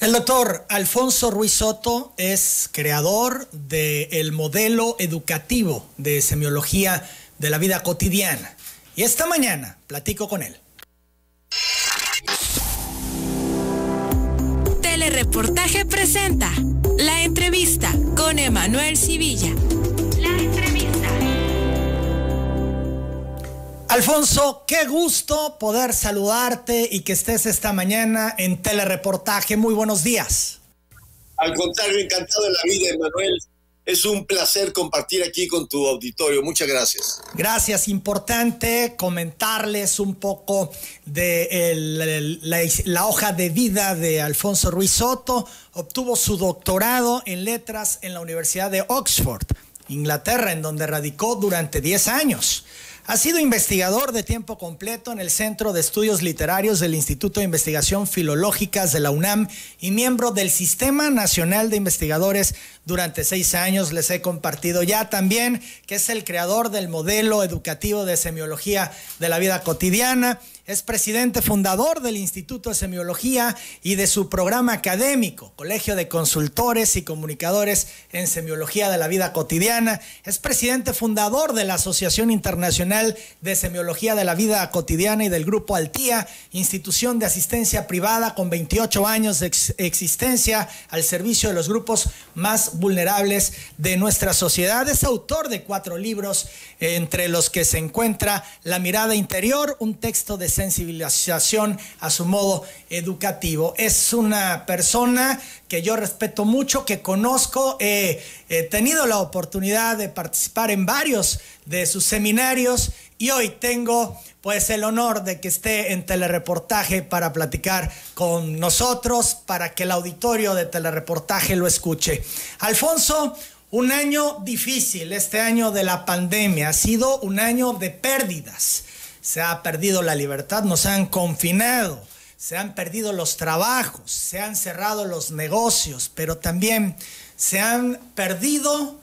El doctor Alfonso Ruiz Soto es creador del modelo educativo de semiología de la vida cotidiana. Y esta mañana platico con él. Telereportaje presenta la entrevista con Emanuel Civilla. Alfonso, qué gusto poder saludarte y que estés esta mañana en telereportaje. Muy buenos días. Al contrario, encantado de la vida, Emanuel. Es un placer compartir aquí con tu auditorio. Muchas gracias. Gracias. Importante comentarles un poco de la, la, hoja de vida de Alfonso Ruiz Soto. Obtuvo su doctorado en letras en la Universidad de Oxford, Inglaterra, en donde radicó durante 10 años. Ha sido investigador de tiempo completo en el Centro de Estudios Literarios del Instituto de Investigación Filológicas de la UNAM y miembro del Sistema Nacional de Investigadores durante seis años. Les he compartido ya también que es el creador del modelo educativo de semiología de la vida cotidiana es presidente fundador del Instituto de Semiología y de su programa académico, Colegio de Consultores y Comunicadores en Semiología de la Vida Cotidiana. Es presidente fundador de la Asociación Internacional de Semiología de la Vida Cotidiana y del Grupo Altía, institución de asistencia privada con 28 años de existencia al servicio de los grupos más vulnerables de nuestra sociedad. Es autor de cuatro libros, entre los que se encuentra La mirada interior, un texto de sensibilización a su modo educativo. Es una persona que yo respeto mucho, que conozco, he, tenido la oportunidad de participar en varios de sus seminarios y hoy tengo pues el honor de que esté en telereportaje para platicar con nosotros, para que el auditorio de telereportaje lo escuche. Alfonso, un año difícil, este año de la pandemia, ha sido un año de pérdidas se ha perdido la libertad, nos han confinado, se han perdido los trabajos, se han cerrado los negocios, pero también se han perdido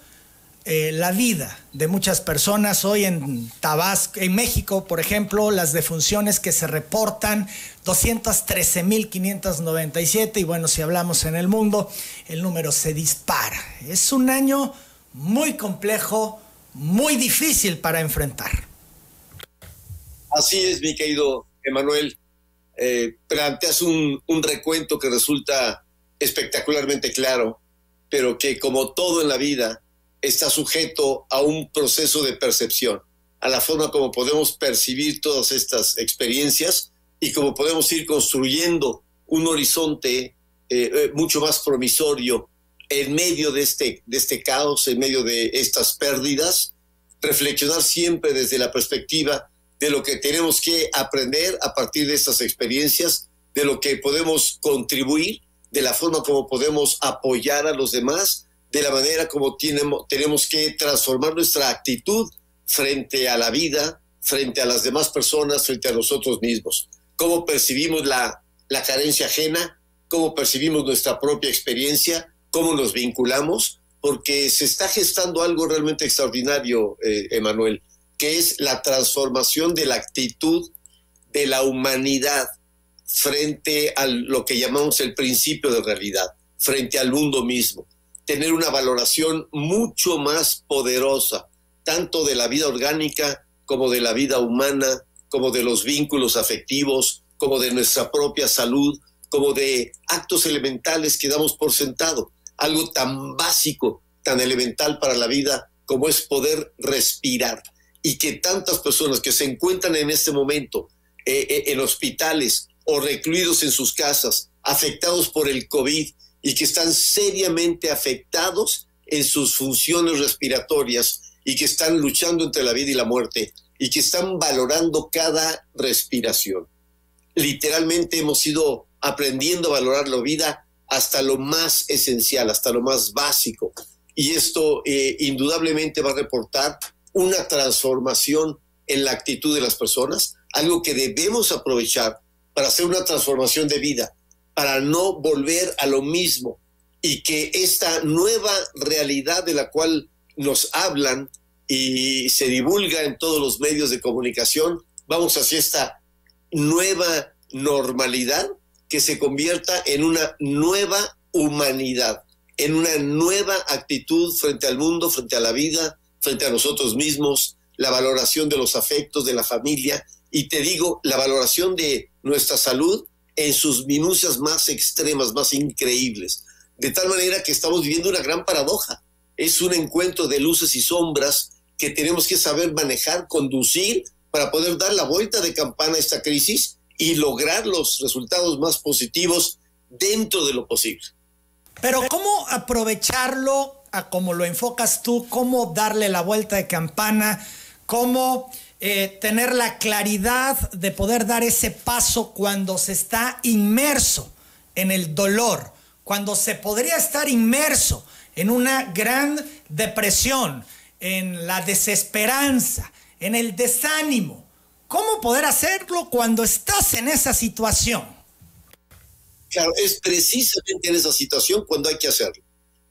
eh, la vida de muchas personas. Hoy en Tabasco, en México, por ejemplo, las defunciones que se reportan, 213.597, y bueno, si hablamos en el mundo, el número se dispara. Es un año muy complejo, muy difícil para enfrentar. Así es, mi querido Emanuel. Eh, planteas un, recuento que resulta espectacularmente claro, pero que como todo en la vida está sujeto a un proceso de percepción, a la forma como podemos percibir todas estas experiencias y como podemos ir construyendo un horizonte eh, eh, mucho más promisorio en medio este, de este caos, en medio de estas pérdidas, reflexionar siempre desde la perspectiva de lo que tenemos que aprender a partir de estas experiencias, de lo que podemos contribuir, de la forma como podemos apoyar a los demás, de la manera como tenemos, tenemos que transformar nuestra actitud frente a la vida, frente a las demás personas, frente a nosotros mismos. Cómo percibimos la, la carencia ajena, cómo percibimos nuestra propia experiencia, cómo nos vinculamos, porque se está gestando algo realmente extraordinario, eh, Emanuel que es la transformación de la actitud de la humanidad frente a lo que llamamos el principio de realidad, frente al mundo mismo. Tener una valoración mucho más poderosa, tanto de la vida orgánica como de la vida humana, como de los vínculos afectivos, como de nuestra propia salud, como de actos elementales que damos por sentado. Algo tan básico, tan elemental para la vida como es poder respirar y que tantas personas que se encuentran en este momento eh, eh, en hospitales o recluidos en sus casas, afectados por el COVID y que están seriamente afectados en sus funciones respiratorias y que están luchando entre la vida y la muerte y que están valorando cada respiración. Literalmente hemos ido aprendiendo a valorar la vida hasta lo más esencial, hasta lo más básico. Y esto eh, indudablemente va a reportar una transformación en la actitud de las personas, algo que debemos aprovechar para hacer una transformación de vida, para no volver a lo mismo y que esta nueva realidad de la cual nos hablan y se divulga en todos los medios de comunicación, vamos hacia esta nueva normalidad, que se convierta en una nueva humanidad, en una nueva actitud frente al mundo, frente a la vida, frente a nosotros mismos, la valoración de los afectos de la familia y te digo, la valoración de nuestra salud en sus minucias más extremas, más increíbles. De tal manera que estamos viviendo una gran paradoja. Es un encuentro de luces y sombras que tenemos que saber manejar, conducir para poder dar la vuelta de campana a esta crisis y lograr los resultados más positivos dentro de lo posible. Pero ¿cómo aprovecharlo a como lo enfocas tú? ¿Cómo darle la vuelta de campana? ¿Cómo eh, tener la claridad de poder dar ese paso cuando se está inmerso en el dolor? Cuando se podría estar inmerso en una gran depresión, en la desesperanza, en el desánimo. ¿Cómo poder hacerlo cuando estás en esa situación? Claro, es precisamente en esa situación cuando hay que hacerlo.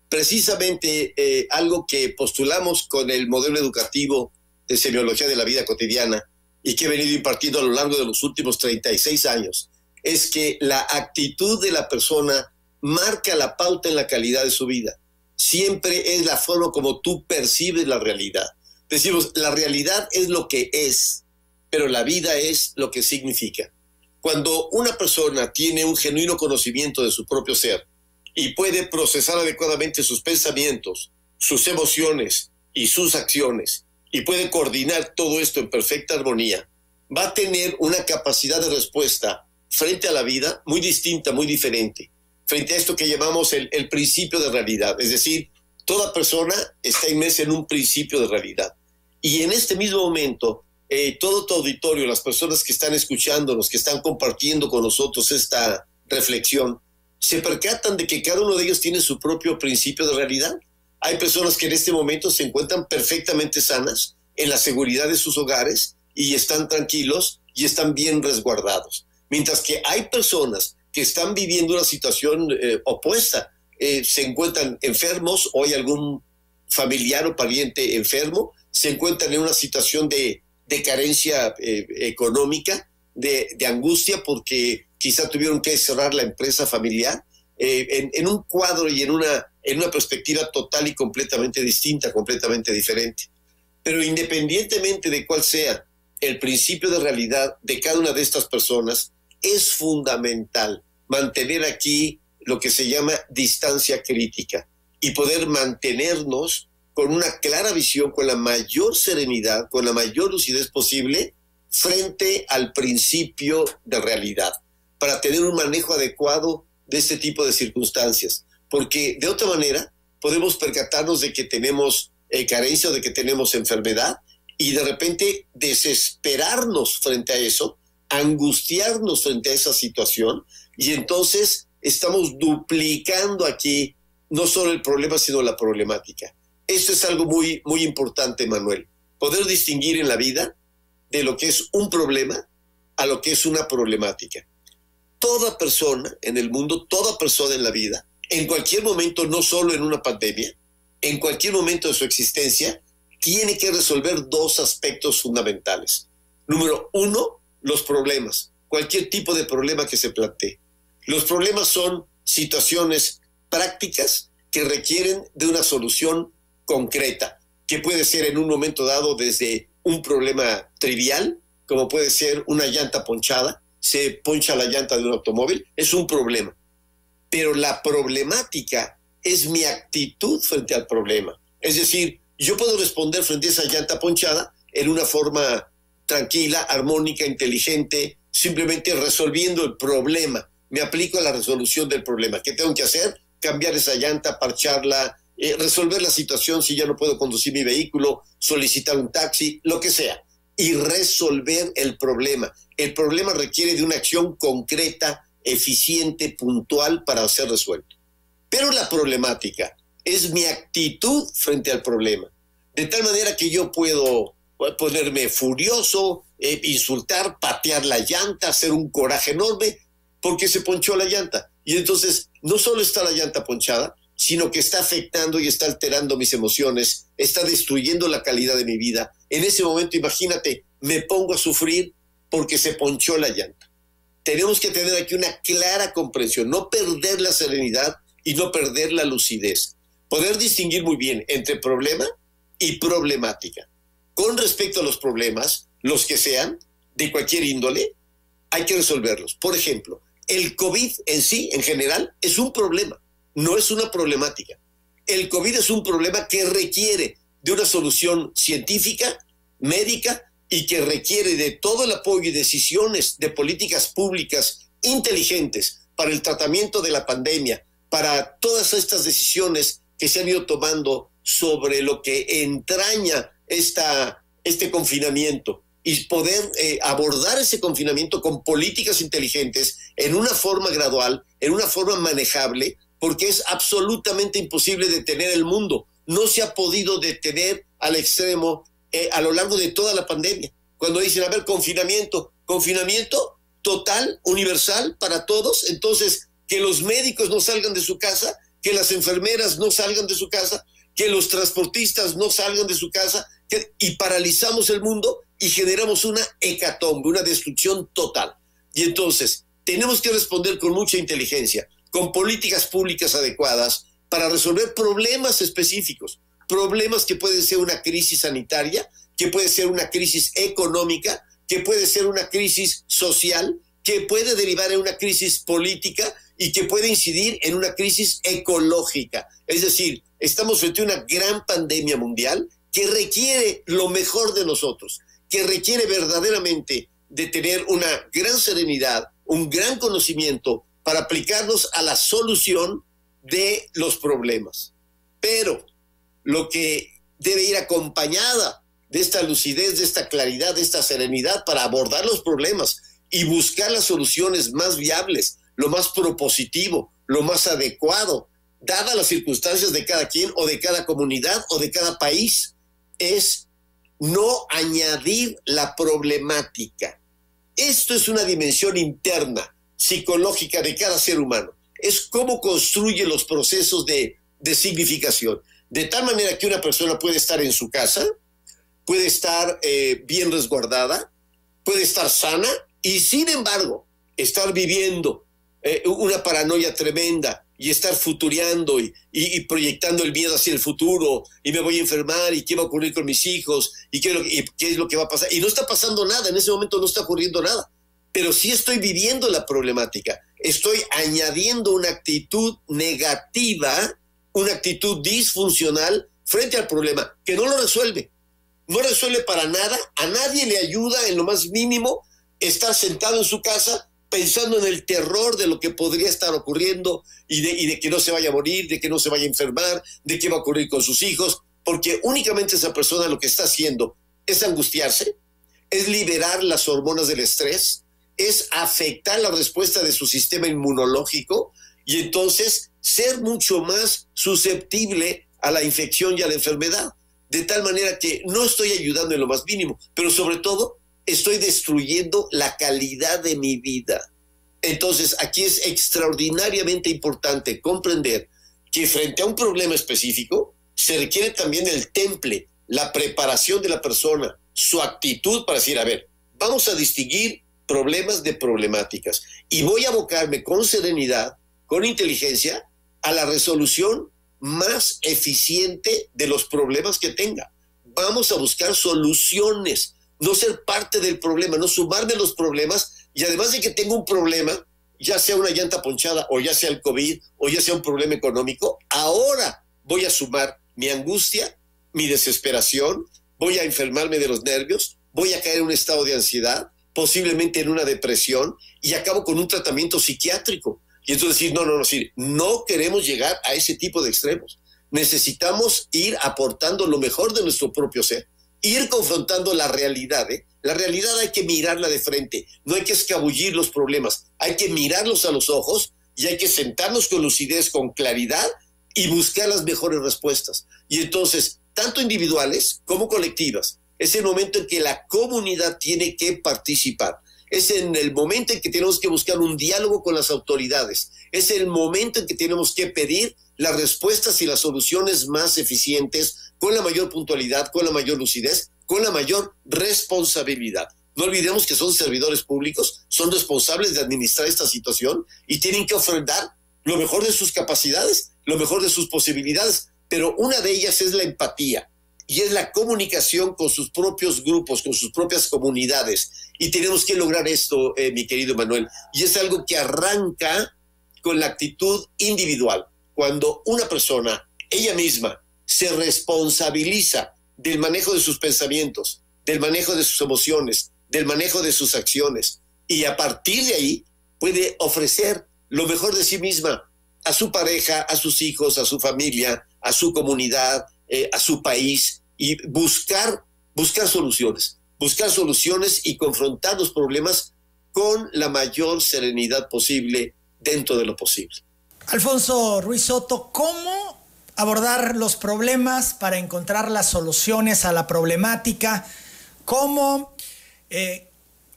Precisamente eh, algo que postulamos con el modelo educativo de semiología de la vida cotidiana y que he venido impartiendo a lo largo de los últimos 36 años, es que la actitud de la persona marca la pauta en la calidad de su vida. Siempre es la forma como tú percibes la realidad. Decimos, la realidad es lo que es, pero la vida es lo que significa. Cuando una persona tiene un genuino conocimiento de su propio ser y puede procesar adecuadamente sus pensamientos, sus emociones y sus acciones, y puede coordinar todo esto en perfecta armonía, va a tener una capacidad de respuesta frente a la vida muy distinta, muy diferente, frente a esto que llamamos el, principio de realidad. Es decir, toda persona está inmersa en un principio de realidad. Y en este mismo momento, eh, todo tu auditorio, las personas que están escuchándonos, que están compartiendo con nosotros esta reflexión, se percatan de que cada uno de ellos tiene su propio principio de realidad. Hay personas que en este momento se encuentran perfectamente sanas, en la seguridad de sus hogares y están tranquilos y están bien resguardados. Mientras que hay personas que están viviendo una situación eh, opuesta, eh, se encuentran enfermos o hay algún familiar o pariente enfermo, se encuentran en una situación de de carencia eh, económica, de, angustia porque quizá tuvieron que cerrar la empresa familiar, eh, en, un cuadro y en una, en una perspectiva total y completamente distinta, completamente diferente. Pero independientemente de cuál sea el principio de realidad de cada una de estas personas, es fundamental mantener aquí lo que se llama distancia crítica y poder mantenernos con una clara visión, con la mayor serenidad, con la mayor lucidez posible frente al principio de realidad, para tener un manejo adecuado de este tipo de circunstancias. Porque de otra manera podemos percatarnos de que tenemos eh, carencia o de que tenemos enfermedad y de repente desesperarnos frente a eso, angustiarnos frente a esa situación y entonces estamos duplicando aquí no solo el problema, sino la problemática. Esto es algo muy, muy importante, Manuel. Poder distinguir en la vida de lo que es un problema a lo que es una problemática. Toda persona en el mundo, toda persona en la vida, en cualquier momento, no solo en una pandemia, en cualquier momento de su existencia, tiene que resolver dos aspectos fundamentales. Número uno, los problemas, cualquier tipo de problema que se plantee. Los problemas son situaciones prácticas que requieren de una solución concreta, que puede ser en un momento dado desde un problema trivial, como puede ser una llanta ponchada, se poncha la llanta de un automóvil, es un problema. Pero la problemática es mi actitud frente al problema. Es decir, yo puedo responder frente a esa llanta ponchada en una forma tranquila, armónica, inteligente, simplemente resolviendo el problema. Me aplico a la resolución del problema. ¿Qué tengo que hacer? Cambiar esa llanta, parcharla, eh, resolver la situación si ya no puedo conducir mi vehículo, solicitar un taxi, lo que sea, y resolver el problema. El problema requiere de una acción concreta, eficiente, puntual para ser resuelto. Pero la problemática es mi actitud frente al problema. De tal manera que yo puedo ponerme furioso, eh, insultar, patear la llanta, hacer un coraje enorme porque se ponchó la llanta. Y entonces no solo está la llanta ponchada, sino que está afectando y está alterando mis emociones, está destruyendo la calidad de mi vida. En ese momento, imagínate, me pongo a sufrir porque se ponchó la llanta. tenemos que tener aquí una clara comprensión, no perder la serenidad y no perder la lucidez. Poder distinguir muy bien entre problema y problemática. Con respecto a los problemas, los que sean, de cualquier índole, hay que resolverlos. Por ejemplo, el COVID en sí, en general, es un problema, no es una problemática. El COVID es un problema que requiere de una solución científica, médica y que requiere de todo el apoyo y decisiones de políticas públicas inteligentes para el tratamiento de la pandemia, para todas estas decisiones que se han ido tomando sobre lo que entraña esta, este confinamiento y poder eh, abordar ese confinamiento con políticas inteligentes en una forma gradual, en una forma manejable, porque es absolutamente imposible detener el mundo. No se ha podido detener al extremo eh, a lo largo de toda la pandemia. Cuando dicen, a ver, confinamiento, confinamiento total, universal para todos, entonces que los médicos no salgan de su casa, que las enfermeras no salgan de su casa, que los transportistas no salgan de su casa, y paralizamos el mundo y generamos una hecatombe, una destrucción total. Y entonces tenemos que responder con mucha inteligencia, con políticas públicas adecuadas para resolver problemas específicos problemas que pueden ser una crisis sanitaria, que puede ser una crisis económica, que puede ser una crisis social, que puede derivar en una crisis política y que puede incidir en una crisis ecológica. Es decir, estamos frente a una gran pandemia mundial que requiere lo mejor de nosotros, que requiere verdaderamente de tener una gran serenidad, un gran conocimiento para aplicarnos a la solución de los problemas. Pero lo que debe ir acompañada de esta lucidez, de esta claridad, de esta serenidad para abordar los problemas y buscar las soluciones más viables, lo más propositivo, lo más adecuado, dadas las circunstancias de cada quien o de cada comunidad o de cada país, es no añadir la problemática. Esto es una dimensión interna, psicológica de cada ser humano. Es cómo construye los procesos de, de significación de tal manera que una persona puede estar en su casa, puede estar eh, bien resguardada, puede estar sana y sin embargo estar viviendo eh, una paranoia tremenda y estar futureando y, proyectando el miedo hacia el futuro y me voy a enfermar y qué va a ocurrir con mis hijos y qué, y qué es lo que va a pasar. Y no está pasando nada, en ese momento no está ocurriendo nada, pero sí estoy viviendo la problemática, estoy añadiendo una actitud negativa una actitud disfuncional frente al problema, que no lo resuelve. No resuelve para nada, a nadie le ayuda en lo más mínimo estar sentado en su casa pensando en el terror de lo que podría estar ocurriendo y de, que no se vaya a morir, de que no se vaya a enfermar, de qué va a ocurrir con sus hijos, porque únicamente esa persona lo que está haciendo es angustiarse, es liberar las hormonas del estrés, es afectar la respuesta de su sistema inmunológico y entonces ser mucho más susceptible a la infección y a la enfermedad. De tal manera que no estoy ayudando en lo más mínimo, pero sobre todo estoy destruyendo la calidad de mi vida. Entonces, aquí es extraordinariamente importante comprender que frente a un problema específico se requiere también el temple, la preparación de la persona, su actitud para decir, a ver, vamos a distinguir problemas de problemáticas y voy a abocarme con serenidad, con inteligencia, a la resolución más eficiente de los problemas que tenga. Vamos a buscar soluciones, no ser parte del problema, no sumarme los problemas y además de que tengo un problema, ya sea una llanta ponchada o ya sea el COVID o ya sea un problema económico, ahora voy a sumar mi angustia, mi desesperación, voy a enfermarme de los nervios, voy a caer en un estado de ansiedad, posiblemente en una depresión y acabo con un tratamiento psiquiátrico y entonces decir, no, no, no, sí, no queremos llegar a ese tipo de extremos. Necesitamos ir aportando lo mejor de nuestro propio ser, ir confrontando la realidad. ¿eh? La realidad hay que mirarla de frente, no hay que escabullir los problemas, hay que mirarlos a los ojos y hay que sentarnos con lucidez, con claridad y buscar las mejores respuestas. Y entonces, tanto individuales como colectivas, es el momento en que la comunidad tiene que participar es en el momento en que tenemos que buscar un diálogo con las autoridades, es el momento en que tenemos que pedir las respuestas y las soluciones más eficientes, con la mayor puntualidad, con la mayor lucidez, con la mayor responsabilidad. No olvidemos que son servidores públicos, son responsables de administrar esta situación y tienen que ofrendar lo mejor de sus capacidades, lo mejor de sus posibilidades, pero una de ellas es la empatía y es la comunicación con sus propios grupos, con sus propias comunidades. Y tenemos que lograr esto, eh, mi querido Manuel. Y es algo que arranca con la actitud individual. Cuando una persona, ella misma, se responsabiliza del manejo de sus pensamientos, del manejo de sus emociones, del manejo de sus acciones, y a partir de ahí puede ofrecer lo mejor de sí misma a su pareja, a sus hijos, a su familia, a su comunidad, eh, a su país y buscar, buscar soluciones, buscar soluciones y confrontar los problemas con la mayor serenidad posible dentro de lo posible. Alfonso Ruiz Soto, ¿cómo abordar los problemas para encontrar las soluciones a la problemática? ¿Cómo eh,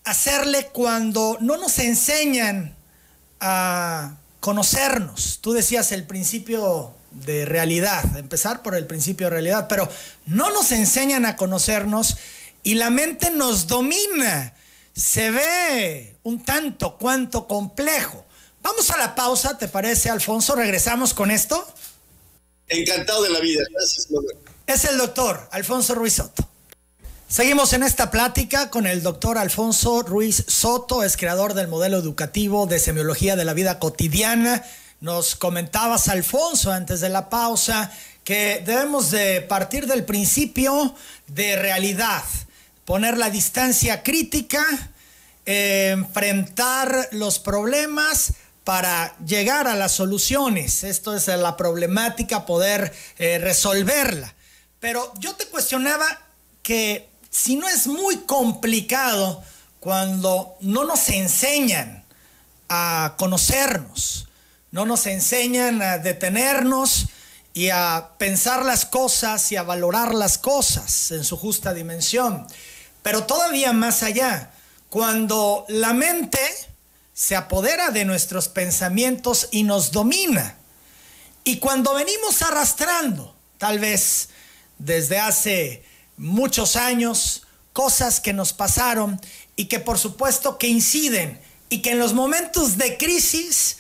hacerle cuando no nos enseñan a conocernos? Tú decías el principio de realidad, empezar por el principio de realidad, pero no nos enseñan a conocernos y la mente nos domina. Se ve un tanto cuanto complejo. Vamos a la pausa, ¿te parece, Alfonso? ¿Regresamos con esto? Encantado de la vida, gracias. Es el doctor Alfonso Ruiz Soto. Seguimos en esta plática con el doctor Alfonso Ruiz Soto, es creador del modelo educativo de semiología de la vida cotidiana nos comentabas, Alfonso, antes de la pausa, que debemos de partir del principio de realidad, poner la distancia crítica, enfrentar los problemas para llegar a las soluciones. Esto es la problemática, poder eh, resolverla. Pero yo te cuestionaba que si no es muy complicado cuando no nos enseñan a conocernos, no nos enseñan a detenernos y a pensar las cosas y a valorar las cosas en su justa dimensión. Pero todavía más allá, cuando la mente se apodera de nuestros pensamientos y nos domina, y cuando venimos arrastrando, tal vez desde hace muchos años, cosas que nos pasaron y que por supuesto que inciden y que en los momentos de crisis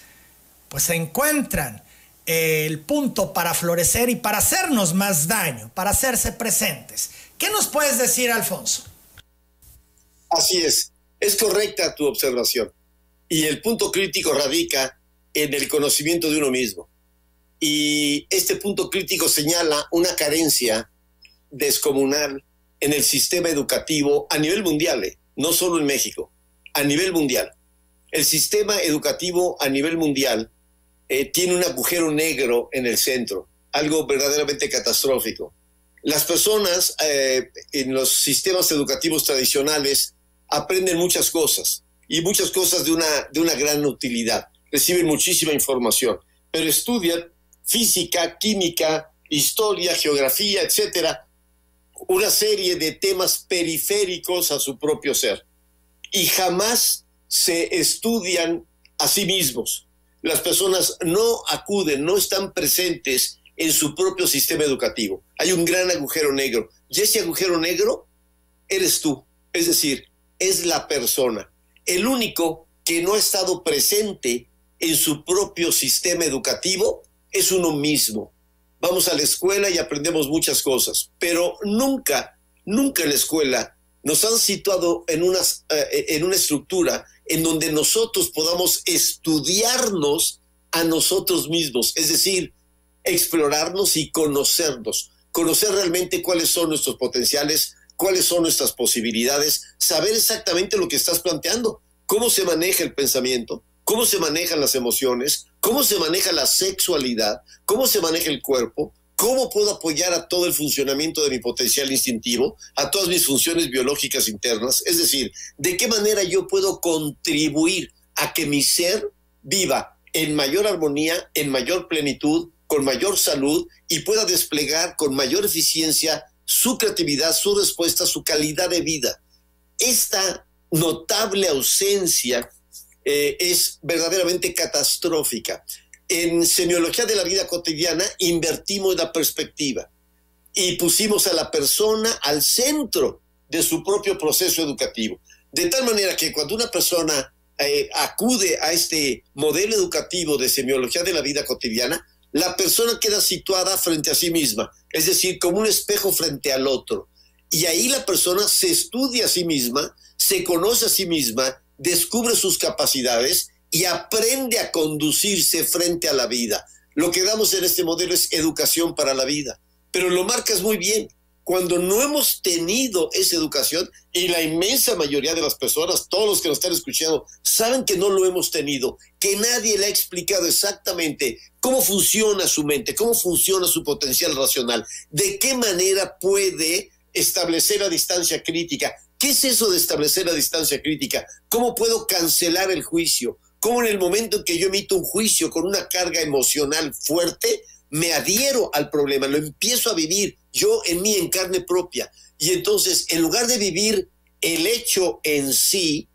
pues se encuentran el punto para florecer y para hacernos más daño, para hacerse presentes. ¿Qué nos puedes decir, Alfonso? Así es, es correcta tu observación. Y el punto crítico radica en el conocimiento de uno mismo. Y este punto crítico señala una carencia descomunal en el sistema educativo a nivel mundial, ¿eh? no solo en México, a nivel mundial. El sistema educativo a nivel mundial eh, tiene un agujero negro en el centro, algo verdaderamente catastrófico. Las personas eh, en los sistemas educativos tradicionales aprenden muchas cosas y muchas cosas de una, de una gran utilidad. Reciben muchísima información, pero estudian física, química, historia, geografía, etcétera, una serie de temas periféricos a su propio ser y jamás se estudian a sí mismos las personas no acuden, no están presentes en su propio sistema educativo. Hay un gran agujero negro. Y ese agujero negro eres tú. Es decir, es la persona. El único que no ha estado presente en su propio sistema educativo es uno mismo. Vamos a la escuela y aprendemos muchas cosas, pero nunca, nunca en la escuela nos han situado en, eh, en una estructura en donde nosotros podamos estudiarnos a nosotros mismos, es decir, explorarnos y conocernos, conocer realmente cuáles son nuestros potenciales, cuáles son nuestras posibilidades, saber exactamente lo que estás planteando, cómo se maneja el pensamiento, cómo se manejan las emociones, cómo se maneja la sexualidad, cómo se maneja el cuerpo, ¿Cómo puedo apoyar a todo el funcionamiento de mi potencial instintivo, a todas mis funciones biológicas internas? Es decir, ¿de qué manera yo puedo contribuir a que mi ser viva en mayor armonía, en mayor plenitud, con mayor salud y pueda desplegar con mayor eficiencia su creatividad, su respuesta, su calidad de vida? Esta notable ausencia eh, es verdaderamente catastrófica en semiología de la vida cotidiana invertimos la perspectiva y pusimos a la persona al centro de su propio proceso educativo. De tal manera que cuando una persona eh, acude a este modelo educativo de semiología de la vida cotidiana, la persona queda situada frente a sí misma, es decir, como un espejo frente al otro. Y ahí la persona se estudia a sí misma, se conoce a sí misma, descubre sus capacidades y aprende a conducirse frente a la vida. Lo que damos en este modelo es educación para la vida, pero lo marcas muy bien cuando no hemos tenido esa educación, y la inmensa mayoría de las personas, todos los que nos están escuchando, saben que no lo hemos tenido, que nadie le ha explicado exactamente cómo funciona su mente, cómo funciona su potencial racional, de qué manera puede establecer a distancia crítica. ¿Qué es eso de establecer a distancia crítica? ¿Cómo puedo cancelar el juicio? ¿Cómo en el momento en que yo emito un juicio con una carga emocional fuerte, me adhiero al problema, lo empiezo a vivir yo en mí, en carne propia. Y entonces, en lugar de vivir el hecho en sí,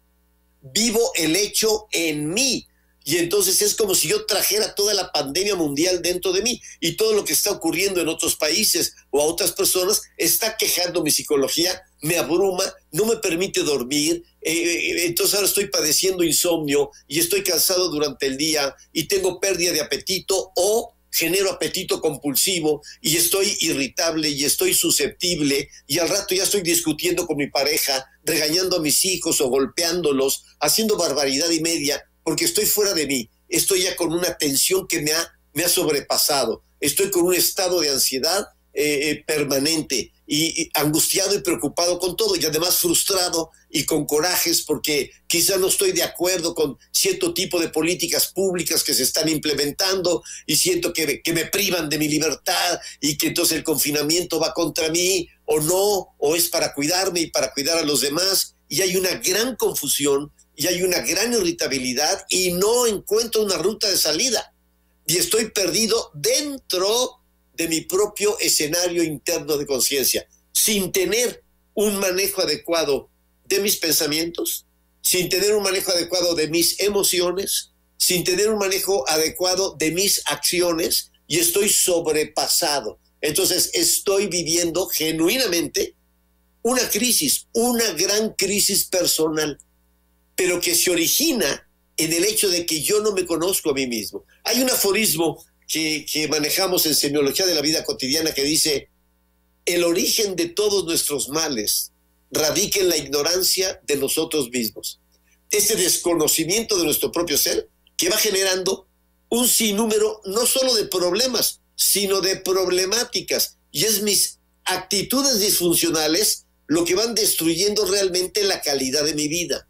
vivo el hecho en mí. Y entonces es como si yo trajera toda la pandemia mundial dentro de mí y todo lo que está ocurriendo en otros países o a otras personas está quejando mi psicología, me abruma, no me permite dormir. Eh, eh, entonces ahora estoy padeciendo insomnio y estoy cansado durante el día y tengo pérdida de apetito o genero apetito compulsivo y estoy irritable y estoy susceptible y al rato ya estoy discutiendo con mi pareja, regañando a mis hijos o golpeándolos, haciendo barbaridad y media, porque estoy fuera de mí, estoy ya con una tensión que me ha, me ha sobrepasado, estoy con un estado de ansiedad eh, eh, permanente y, angustiado y preocupado con todo y además frustrado y con corajes porque quizá no estoy de acuerdo con cierto tipo de políticas públicas que se están implementando y siento que, que me privan de mi libertad y que entonces el confinamiento va contra mí o no, o es para cuidarme y para cuidar a los demás y hay una gran confusión y hay una gran irritabilidad y no encuentro una ruta de salida. Y estoy perdido dentro de mi propio escenario interno de conciencia, sin tener un manejo adecuado de mis pensamientos, sin tener un manejo adecuado de mis emociones, sin tener un manejo adecuado de mis acciones y estoy sobrepasado. Entonces estoy viviendo genuinamente una crisis, una gran crisis personal, pero que se origina en el hecho de que yo no me conozco a mí mismo. Hay un aforismo que, manejamos en semiología de la vida cotidiana que dice, el origen de todos nuestros males radica en la ignorancia de nosotros mismos. Este desconocimiento de nuestro propio ser que va generando un sinnúmero no solo de problemas, sino de problemáticas. Y es mis actitudes disfuncionales lo que van destruyendo realmente la calidad de mi vida.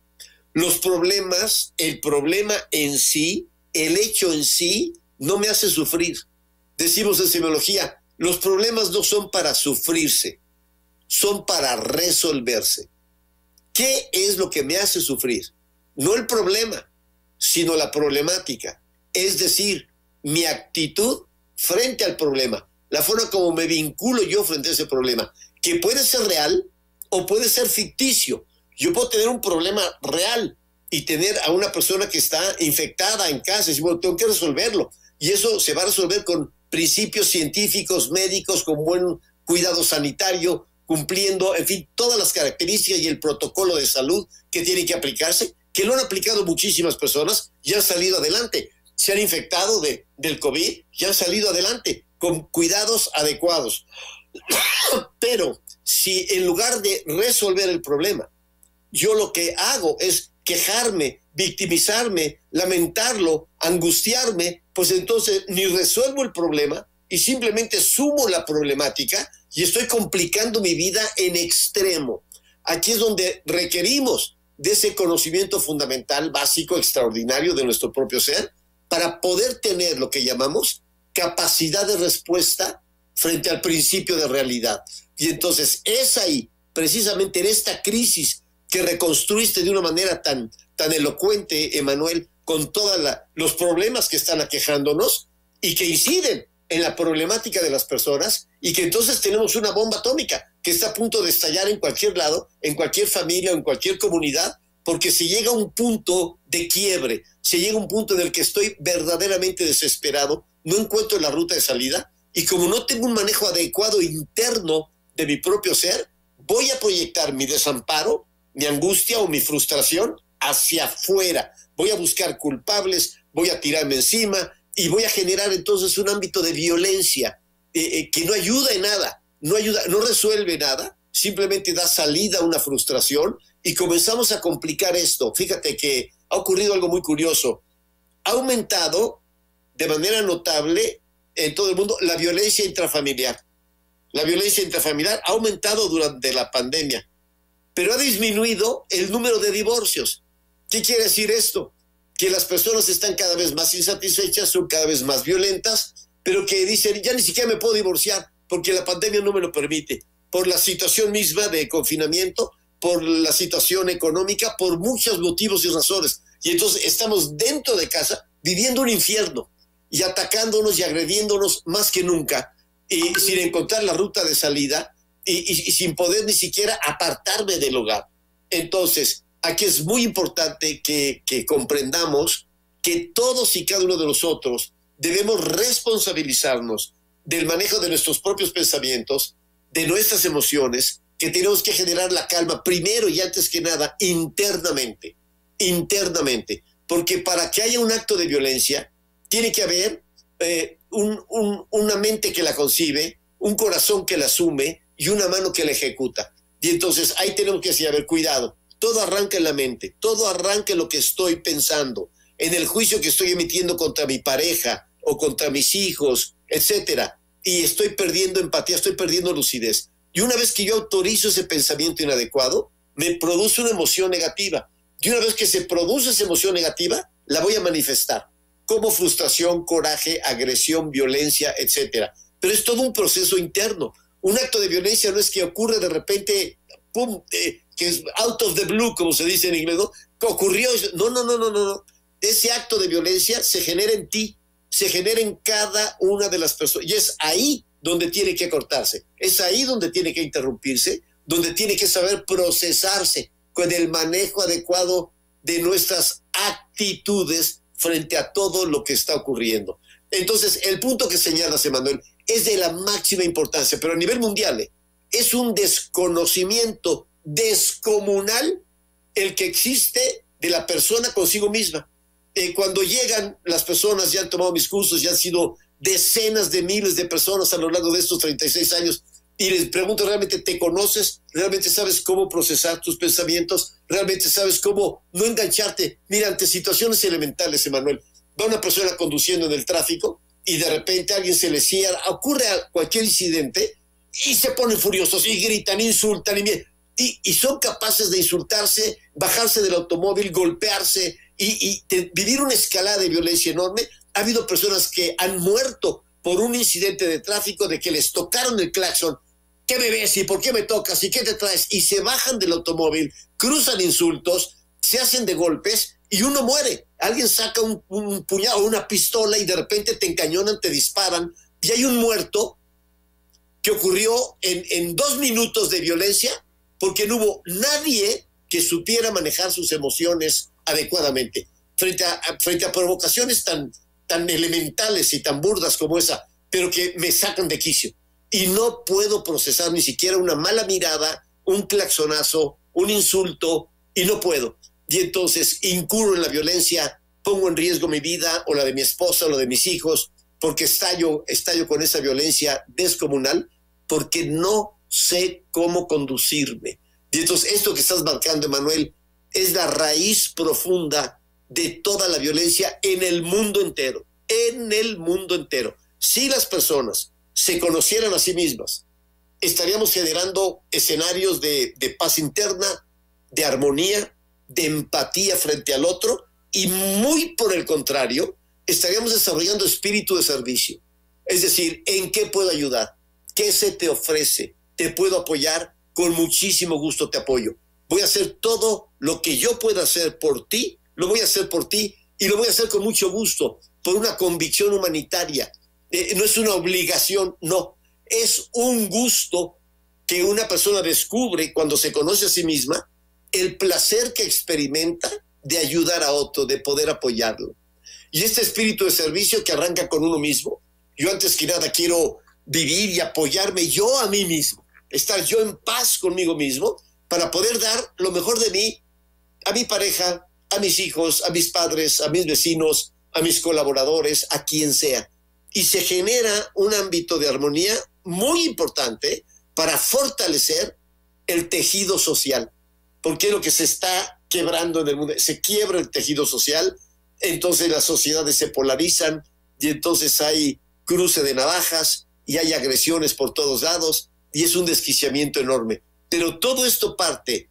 Los problemas, el problema en sí, el hecho en sí, no me hace sufrir. Decimos en semiología, los problemas no son para sufrirse, son para resolverse. ¿Qué es lo que me hace sufrir? No el problema, sino la problemática. Es decir, mi actitud frente al problema, la forma como me vinculo yo frente a ese problema, que puede ser real o puede ser ficticio. Yo puedo tener un problema real y tener a una persona que está infectada en casa y decir, bueno, tengo que resolverlo y eso se va a resolver con principios científicos, médicos, con buen cuidado sanitario, cumpliendo, en fin, todas las características y el protocolo de salud que tiene que aplicarse, que lo han aplicado muchísimas personas y han salido adelante. Se han infectado de, del COVID y han salido adelante con cuidados adecuados. Pero si en lugar de resolver el problema, yo lo que hago es quejarme, victimizarme, lamentarlo, angustiarme, pues entonces ni resuelvo el problema y simplemente sumo la problemática y estoy complicando mi vida en extremo. Aquí es donde requerimos de ese conocimiento fundamental, básico, extraordinario de nuestro propio ser, para poder tener lo que llamamos capacidad de respuesta frente al principio de realidad. Y entonces es ahí, precisamente en esta crisis que reconstruiste de una manera tan, tan elocuente, Emanuel, con todos los problemas que están aquejándonos y que inciden en la problemática de las personas y que entonces tenemos una bomba atómica que está a punto de estallar en cualquier lado, en cualquier familia o en cualquier comunidad, porque si llega un punto de quiebre, si llega un punto en el que estoy verdaderamente desesperado, no encuentro la ruta de salida y como no tengo un manejo adecuado interno de mi propio ser, voy a proyectar mi desamparo mi angustia o mi frustración hacia afuera. Voy a buscar culpables, voy a tirarme encima y voy a generar entonces un ámbito de violencia eh, eh, que no ayuda en nada, no ayuda, no resuelve nada, simplemente da salida a una frustración y comenzamos a complicar esto. Fíjate que ha ocurrido algo muy curioso. Ha aumentado de manera notable en todo el mundo la violencia intrafamiliar. La violencia intrafamiliar ha aumentado durante la pandemia, pero ha disminuido el número de divorcios. ¿Qué quiere decir esto? Que las personas están cada vez más insatisfechas, son cada vez más violentas, pero que dicen, ya ni siquiera me puedo divorciar porque la pandemia no me lo permite, por la situación misma de confinamiento, por la situación económica, por muchos motivos y razones. Y entonces estamos dentro de casa viviendo un infierno y atacándonos y agrediéndonos más que nunca y sin encontrar la ruta de salida y, sin poder ni siquiera apartarme del hogar. Entonces, aquí es muy importante que, comprendamos que todos y cada uno de nosotros debemos responsabilizarnos del manejo de nuestros propios pensamientos, de nuestras emociones, que tenemos que generar la calma primero y antes que nada internamente, internamente, porque para que haya un acto de violencia, tiene que haber eh, una mente que la concibe, un corazón que la asume y una mano que la ejecuta. Y entonces ahí tenemos que decir, a cuidado, todo arranca en la mente, todo arranca en lo que estoy pensando, en el juicio que estoy emitiendo contra mi pareja o contra mis hijos, etcétera, y estoy perdiendo empatía, estoy perdiendo lucidez. Y una vez que yo autorizo ese pensamiento inadecuado, me produce una emoción negativa. Y una vez que se produce esa emoción negativa, la voy a manifestar como frustración, coraje, agresión, violencia, etcétera. Pero es todo un proceso interno. Un acto de violencia no es que ocurre de repente, pum, eh, out of the blue, como se dice en inglés, ¿no? Que ocurrió. No, no, no, no, no, no. Ese acto de violencia se genera en ti, se genera en cada una de las personas. Y es ahí donde tiene que cortarse, es ahí donde tiene que interrumpirse, donde tiene que saber procesarse con el manejo adecuado de nuestras actitudes frente a todo lo que está ocurriendo. Entonces, el punto que señalas, Emanuel, es de la máxima importancia, pero a nivel mundial ¿eh? es un desconocimiento descomunal el que existe de la persona consigo misma. Eh, cuando llegan las personas, ya han tomado mis cursos, ya han sido decenas de miles de personas a lo largo de estos 36 años y les pregunto, ¿realmente te conoces? ¿Realmente sabes cómo procesar tus pensamientos? ¿Realmente sabes cómo no engancharte? Mira, ante situaciones elementales, Emanuel, va una persona conduciendo en el tráfico y de repente alguien se le cierra, ocurre cualquier incidente y se ponen furiosos y gritan, insultan y, y, son capaces de insultarse, bajarse del automóvil, golpearse y, y vivir una escalada de violencia enorme ha habido personas que han muerto por un incidente de tráfico de que les tocaron el claxon. ¿Qué me ves y por qué me tocas y qué te traes? Y se bajan del automóvil, cruzan insultos, se hacen de golpes y uno muere. Alguien saca un, un puñado o una pistola y de repente te encañonan, te disparan y hay un muerto que ocurrió en, en dos minutos de violencia porque no hubo nadie que supiera manejar sus emociones adecuadamente frente a, frente a provocaciones tan, tan elementales y tan burdas como esa, pero que me sacan de quicio. Y no puedo procesar ni siquiera una mala mirada, un claxonazo, un insulto, y no puedo. Y entonces incurro en la violencia, pongo en riesgo mi vida o la de mi esposa o la de mis hijos, porque estallo, estallo con esa violencia descomunal, porque no sé cómo conducirme. Y entonces esto que estás marcando, Emanuel, es la raíz profunda de toda la violencia en el mundo entero, en el mundo entero. Si las personas se conocieran a sí mismas, estaríamos generando escenarios de, paz interna, de armonía, de empatía frente al otro y muy por el contrario, estaríamos desarrollando espíritu de servicio. Es decir, ¿en qué puedo ayudar? ¿Qué se te ofrece? ¿Te puedo apoyar? Con muchísimo gusto te apoyo. Voy a hacer todo lo que yo pueda hacer por ti lo voy a hacer por ti y lo voy a hacer con mucho gusto, por una convicción humanitaria. Eh, no es una obligación, no, es un gusto que una persona descubre cuando se conoce a sí misma, el placer que experimenta de ayudar a otro, de poder apoyarlo. Y este espíritu de servicio que arranca con uno mismo, yo antes que nada quiero vivir y apoyarme yo a mí mismo, estar yo en paz conmigo mismo para poder dar lo mejor de mí a mi pareja, a mis hijos, a mis padres, a mis vecinos, a mis colaboradores, a quien sea. Y se genera un ámbito de armonía muy importante para fortalecer el tejido social, porque es lo que se está quebrando en el mundo, se quiebra el tejido social, entonces las sociedades se polarizan y entonces hay cruce de navajas y hay agresiones por todos lados y es un desquiciamiento enorme. Pero todo esto parte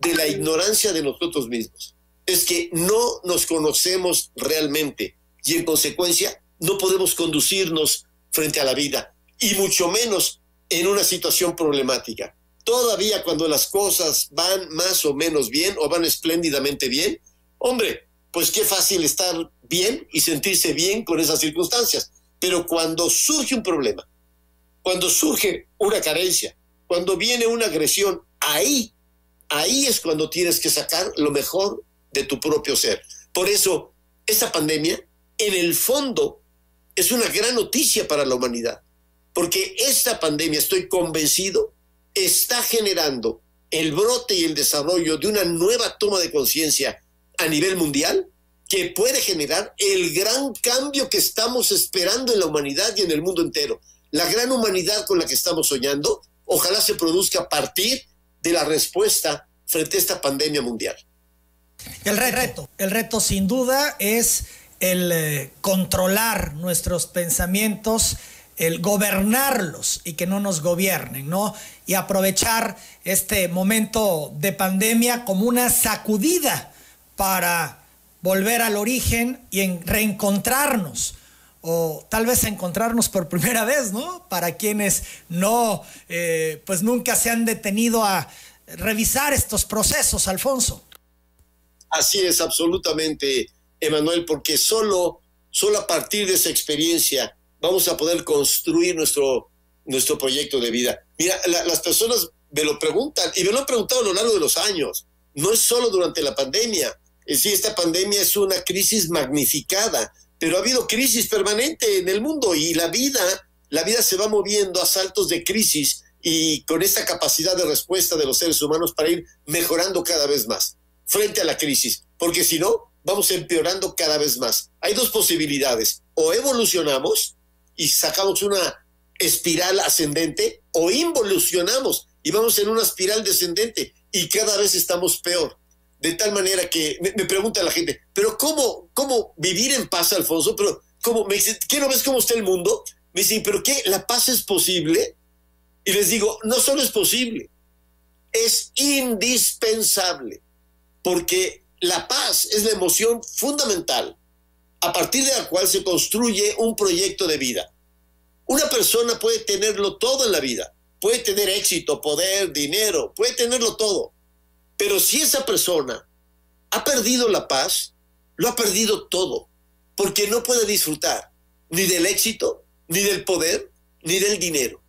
de la ignorancia de nosotros mismos. Es que no nos conocemos realmente y en consecuencia no podemos conducirnos frente a la vida y mucho menos en una situación problemática. Todavía cuando las cosas van más o menos bien o van espléndidamente bien, hombre, pues qué fácil estar bien y sentirse bien con esas circunstancias. Pero cuando surge un problema, cuando surge una carencia, cuando viene una agresión, ahí, ahí es cuando tienes que sacar lo mejor de tu propio ser. Por eso, esta pandemia, en el fondo, es una gran noticia para la humanidad, porque esta pandemia, estoy convencido, está generando el brote y el desarrollo de una nueva toma de conciencia a nivel mundial que puede generar el gran cambio que estamos esperando en la humanidad y en el mundo entero. La gran humanidad con la que estamos soñando, ojalá se produzca a partir de la respuesta frente a esta pandemia mundial. El reto, el reto sin duda es el eh, controlar nuestros pensamientos, el gobernarlos y que no nos gobiernen, ¿no? Y aprovechar este momento de pandemia como una sacudida para volver al origen y en reencontrarnos o tal vez encontrarnos por primera vez, ¿no? Para quienes no, eh, pues nunca se han detenido a revisar estos procesos, Alfonso. Así es, absolutamente, Emanuel, porque solo, solo a partir de esa experiencia vamos a poder construir nuestro, nuestro proyecto de vida. Mira, las personas me lo preguntan y me lo han preguntado a lo largo de los años. No es solo durante la pandemia. Es decir, esta pandemia es una crisis magnificada, pero ha habido crisis permanente en el mundo y la vida, la vida se va moviendo a saltos de crisis y con esta capacidad de respuesta de los seres humanos para ir mejorando cada vez más frente a la crisis, porque si no, vamos empeorando cada vez más. Hay dos posibilidades, o evolucionamos y sacamos una espiral ascendente, o involucionamos y vamos en una espiral descendente y cada vez estamos peor de tal manera que me, pregunta la gente, pero cómo, ¿cómo vivir en paz, Alfonso? Pero, ¿cómo? Me dice, ¿qué no ves cómo está el mundo? Me dicen, ¿pero qué? ¿La paz es posible? Y les digo, no solo es posible, es indispensable, porque la paz es la emoción fundamental a partir de la cual se construye un proyecto de vida. Una persona puede tenerlo todo en la vida, puede tener éxito, poder, dinero, puede tenerlo todo, pero si esa persona ha perdido la paz, lo ha perdido todo, porque no puede disfrutar ni del éxito, ni del poder, ni del dinero.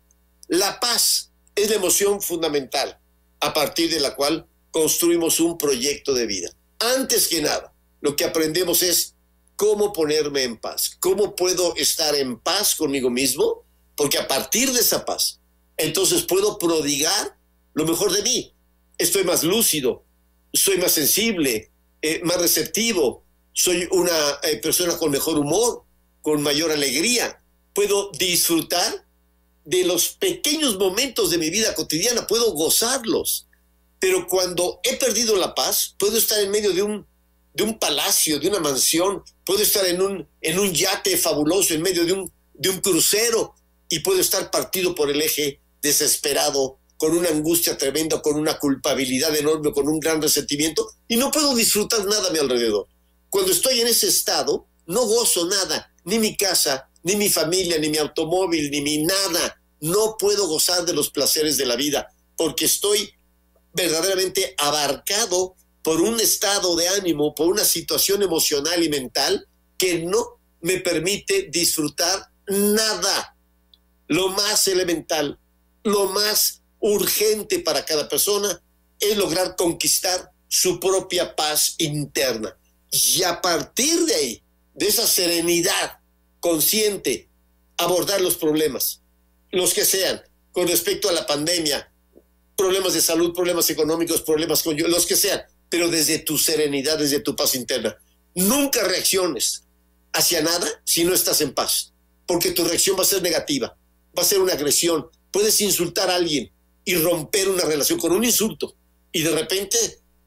La paz es la emoción fundamental a partir de la cual construimos un proyecto de vida. Antes que nada, lo que aprendemos es cómo ponerme en paz, cómo puedo estar en paz conmigo mismo, porque a partir de esa paz, entonces puedo prodigar lo mejor de mí, estoy más lúcido, soy más sensible, eh, más receptivo, soy una eh, persona con mejor humor, con mayor alegría, puedo disfrutar de los pequeños momentos de mi vida cotidiana, puedo gozarlos. Pero cuando he perdido la paz, puedo estar en medio de un, de un palacio, de una mansión, puedo estar en un, en un yate fabuloso, en medio de un, de un crucero, y puedo estar partido por el eje desesperado con una angustia tremenda, con una culpabilidad enorme, con un gran resentimiento, y no puedo disfrutar nada a mi alrededor. Cuando estoy en ese estado, no gozo nada, ni mi casa, ni mi familia, ni mi automóvil, ni mi nada. No puedo gozar de los placeres de la vida, porque estoy verdaderamente abarcado por un estado de ánimo, por una situación emocional y mental que no me permite disfrutar nada. Lo más elemental, lo más urgente para cada persona es lograr conquistar su propia paz interna. Y a partir de ahí, de esa serenidad consciente, abordar los problemas, los que sean, con respecto a la pandemia, problemas de salud, problemas económicos, problemas con los que sean, pero desde tu serenidad, desde tu paz interna. Nunca reacciones hacia nada si no estás en paz, porque tu reacción va a ser negativa, va a ser una agresión. Puedes insultar a alguien y romper una relación con un insulto y de repente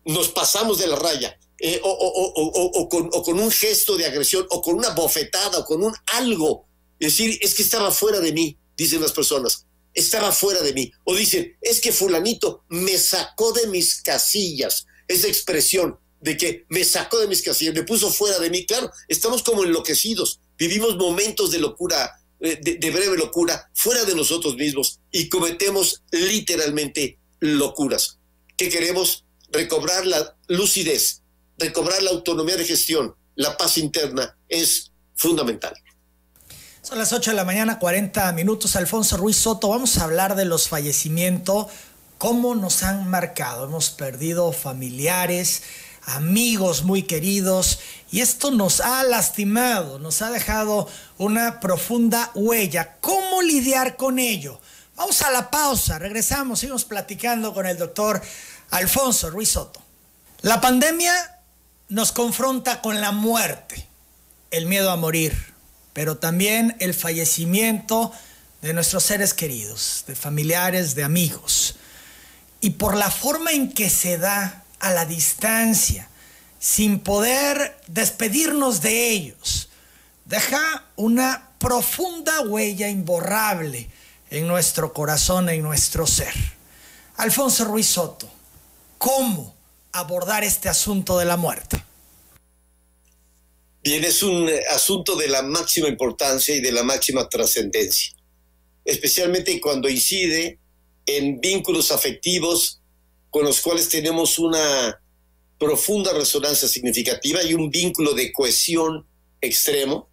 nos pasamos de la raya. Eh, o, con, o, con, un gesto de agresión, o con una bofetada, o con un algo. Es decir, es que estaba fuera de mí, dicen las personas estaba fuera de mí. O dicen, es que fulanito me sacó de mis casillas. Esa expresión de que me sacó de mis casillas, me puso fuera de mí. Claro, estamos como enloquecidos. Vivimos momentos de locura, eh, de, breve locura, fuera de nosotros mismos y cometemos literalmente locuras. ¿Qué queremos? Recobrar la lucidez, recobrar la autonomía de gestión, la paz interna es fundamental. Son las 8 de la mañana, 40 minutos. Alfonso Ruiz Soto, vamos a hablar de los fallecimientos, cómo nos han marcado. Hemos perdido familiares, amigos muy queridos y esto nos ha lastimado, nos ha dejado una profunda huella. ¿Cómo lidiar con ello? Vamos a la pausa, regresamos, seguimos platicando con el doctor Alfonso Ruiz Soto. La pandemia nos confronta con la muerte, el miedo a morir pero también el fallecimiento de nuestros seres queridos, de familiares, de amigos. Y por la forma en que se da a la distancia, sin poder despedirnos de ellos, deja una profunda huella imborrable en nuestro corazón, en nuestro ser. Alfonso Ruiz Soto, ¿cómo abordar este asunto de la muerte? Bien, es un eh, asunto de la máxima importancia y de la máxima trascendencia, especialmente cuando incide en vínculos afectivos con los cuales tenemos una profunda resonancia significativa y un vínculo de cohesión extremo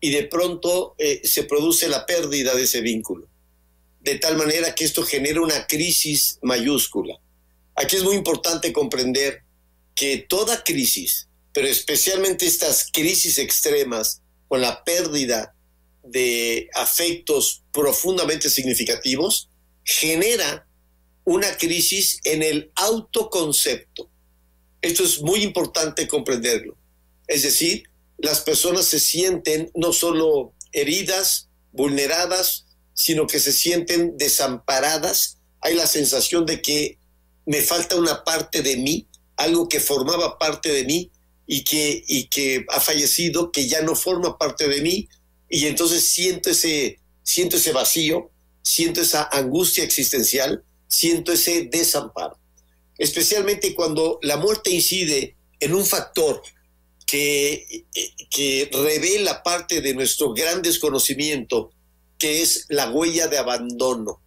y de pronto eh, se produce la pérdida de ese vínculo, de tal manera que esto genera una crisis mayúscula. Aquí es muy importante comprender que toda crisis pero especialmente estas crisis extremas con la pérdida de afectos profundamente significativos, genera una crisis en el autoconcepto. Esto es muy importante comprenderlo. Es decir, las personas se sienten no solo heridas, vulneradas, sino que se sienten desamparadas. Hay la sensación de que me falta una parte de mí, algo que formaba parte de mí, y que, y que ha fallecido, que ya no forma parte de mí, y entonces siento ese, siento ese vacío, siento esa angustia existencial, siento ese desamparo. Especialmente cuando la muerte incide en un factor que, que revela parte de nuestro gran desconocimiento, que es la huella de abandono.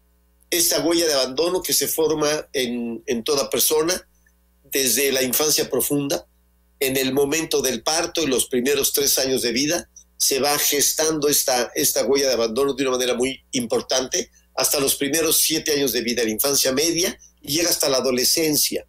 Esta huella de abandono que se forma en, en toda persona desde la infancia profunda, en el momento del parto y los primeros tres años de vida, se va gestando esta, esta huella de abandono de una manera muy importante hasta los primeros siete años de vida, la infancia media, y llega hasta la adolescencia.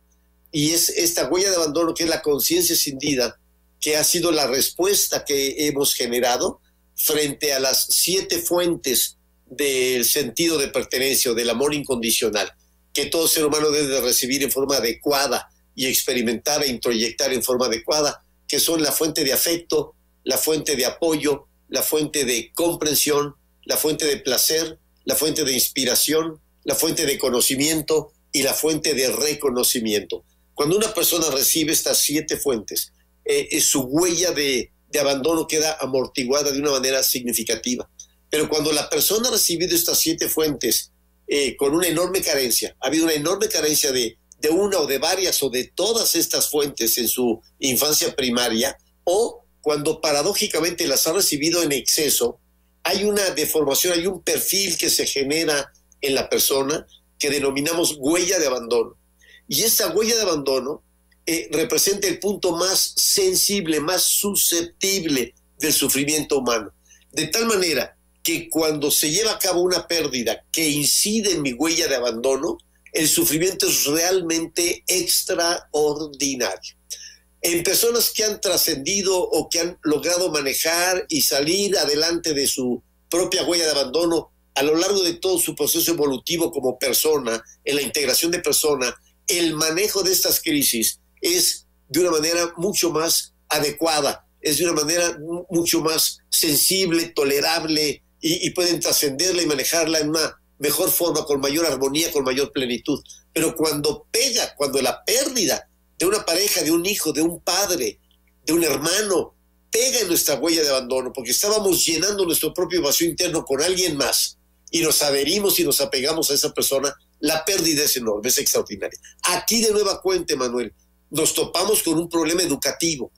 Y es esta huella de abandono que es la conciencia escindida, que ha sido la respuesta que hemos generado frente a las siete fuentes del sentido de pertenencia o del amor incondicional, que todo ser humano debe recibir en forma adecuada, y experimentar e introyectar en forma adecuada, que son la fuente de afecto, la fuente de apoyo, la fuente de comprensión, la fuente de placer, la fuente de inspiración, la fuente de conocimiento y la fuente de reconocimiento. Cuando una persona recibe estas siete fuentes, eh, eh, su huella de, abandono queda amortiguada de una manera significativa. Pero cuando la persona ha recibido estas siete fuentes eh, con una enorme carencia, ha habido una enorme carencia de, de una o de varias o de todas estas fuentes en su infancia primaria, o cuando paradójicamente las ha recibido en exceso, hay una deformación, hay un perfil que se genera en la persona que denominamos huella de abandono. Y esta huella de abandono eh, representa el punto más sensible, más susceptible del sufrimiento humano. De tal manera que cuando se lleva a cabo una pérdida que incide en mi huella de abandono, el sufrimiento es realmente extraordinario. En personas que han trascendido o que han logrado manejar y salir adelante de su propia huella de abandono a lo largo de todo su proceso evolutivo como persona, en la integración de persona, el manejo de estas crisis es de una manera mucho más adecuada, es de una manera mucho más sensible, tolerable y, pueden trascenderla y manejarla en una mejor forma, con mayor armonía, con mayor plenitud. Pero cuando pega, cuando la pérdida de una pareja, de un hijo, de un padre, de un hermano, pega en nuestra huella de abandono, porque estábamos llenando nuestro propio vacío interno con alguien más y nos adherimos y nos apegamos a esa persona, la pérdida es enorme, es extraordinaria. Aquí de nueva cuenta, Manuel, nos topamos con un problema educativo,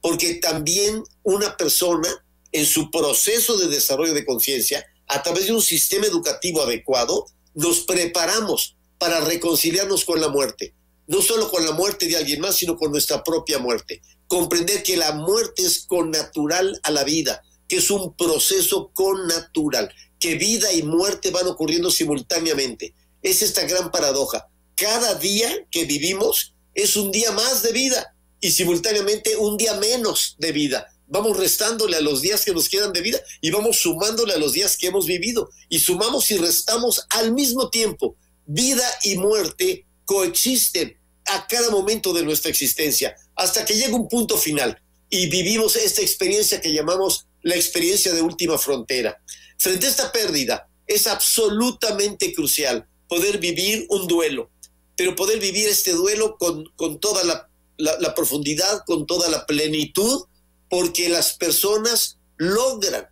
porque también una persona en su proceso de desarrollo de conciencia, a través de un sistema educativo adecuado, nos preparamos para reconciliarnos con la muerte, no solo con la muerte de alguien más, sino con nuestra propia muerte. Comprender que la muerte es connatural a la vida, que es un proceso connatural, que vida y muerte van ocurriendo simultáneamente. Es esta gran paradoja. Cada día que vivimos es un día más de vida y simultáneamente un día menos de vida. Vamos restándole a los días que nos quedan de vida y vamos sumándole a los días que hemos vivido. Y sumamos y restamos al mismo tiempo. Vida y muerte coexisten a cada momento de nuestra existencia hasta que llega un punto final y vivimos esta experiencia que llamamos la experiencia de última frontera. Frente a esta pérdida es absolutamente crucial poder vivir un duelo, pero poder vivir este duelo con, con toda la, la, profundidad, con toda la plenitud, porque las personas logran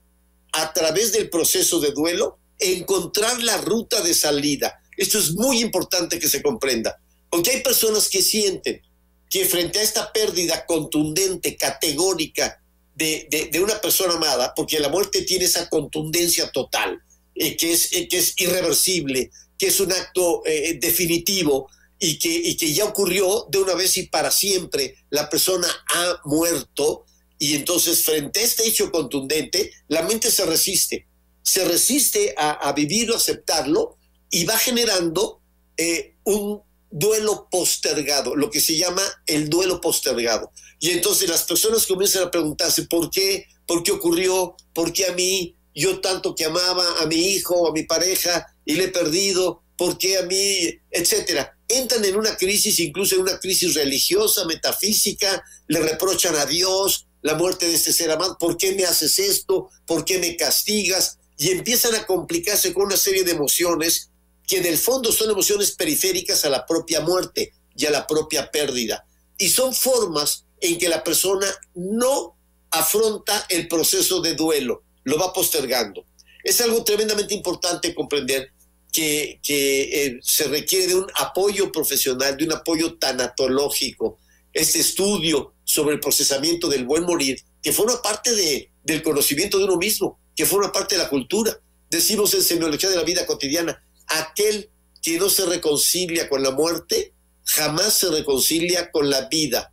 a través del proceso de duelo encontrar la ruta de salida. Esto es muy importante que se comprenda, porque hay personas que sienten que frente a esta pérdida contundente, categórica de, de, una persona amada, porque la muerte tiene esa contundencia total, eh, que, es, eh, que es irreversible, que es un acto eh, definitivo y que, y que ya ocurrió de una vez y para siempre, la persona ha muerto y entonces frente a este hecho contundente, la mente se resiste, se resiste a, a vivirlo, aceptarlo y va generando eh, un duelo postergado, lo que se llama el duelo postergado. Y entonces las personas comienzan a preguntarse, ¿por qué? ¿Por qué ocurrió? ¿Por qué a mí? Yo tanto que amaba a mi hijo, a mi pareja, y le he perdido, ¿por qué a mí? Etcétera. Entran en una crisis, incluso en una crisis religiosa, metafísica, le reprochan a Dios la muerte de este ser amado, ¿por qué me haces esto? ¿Por qué me castigas? Y empiezan a complicarse con una serie de emociones que en el fondo son emociones periféricas a la propia muerte y a la propia pérdida. Y son formas en que la persona no afronta el proceso de duelo, lo va postergando. Es algo tremendamente importante comprender que, eh, se requiere de un apoyo profesional, de un apoyo tanatológico, este estudio sobre el procesamiento del buen morir, que forma parte de, del conocimiento de uno mismo, que forma parte de la cultura. Decimos en semiología de la vida cotidiana, aquel que no se reconcilia con la muerte, jamás se reconcilia con la vida,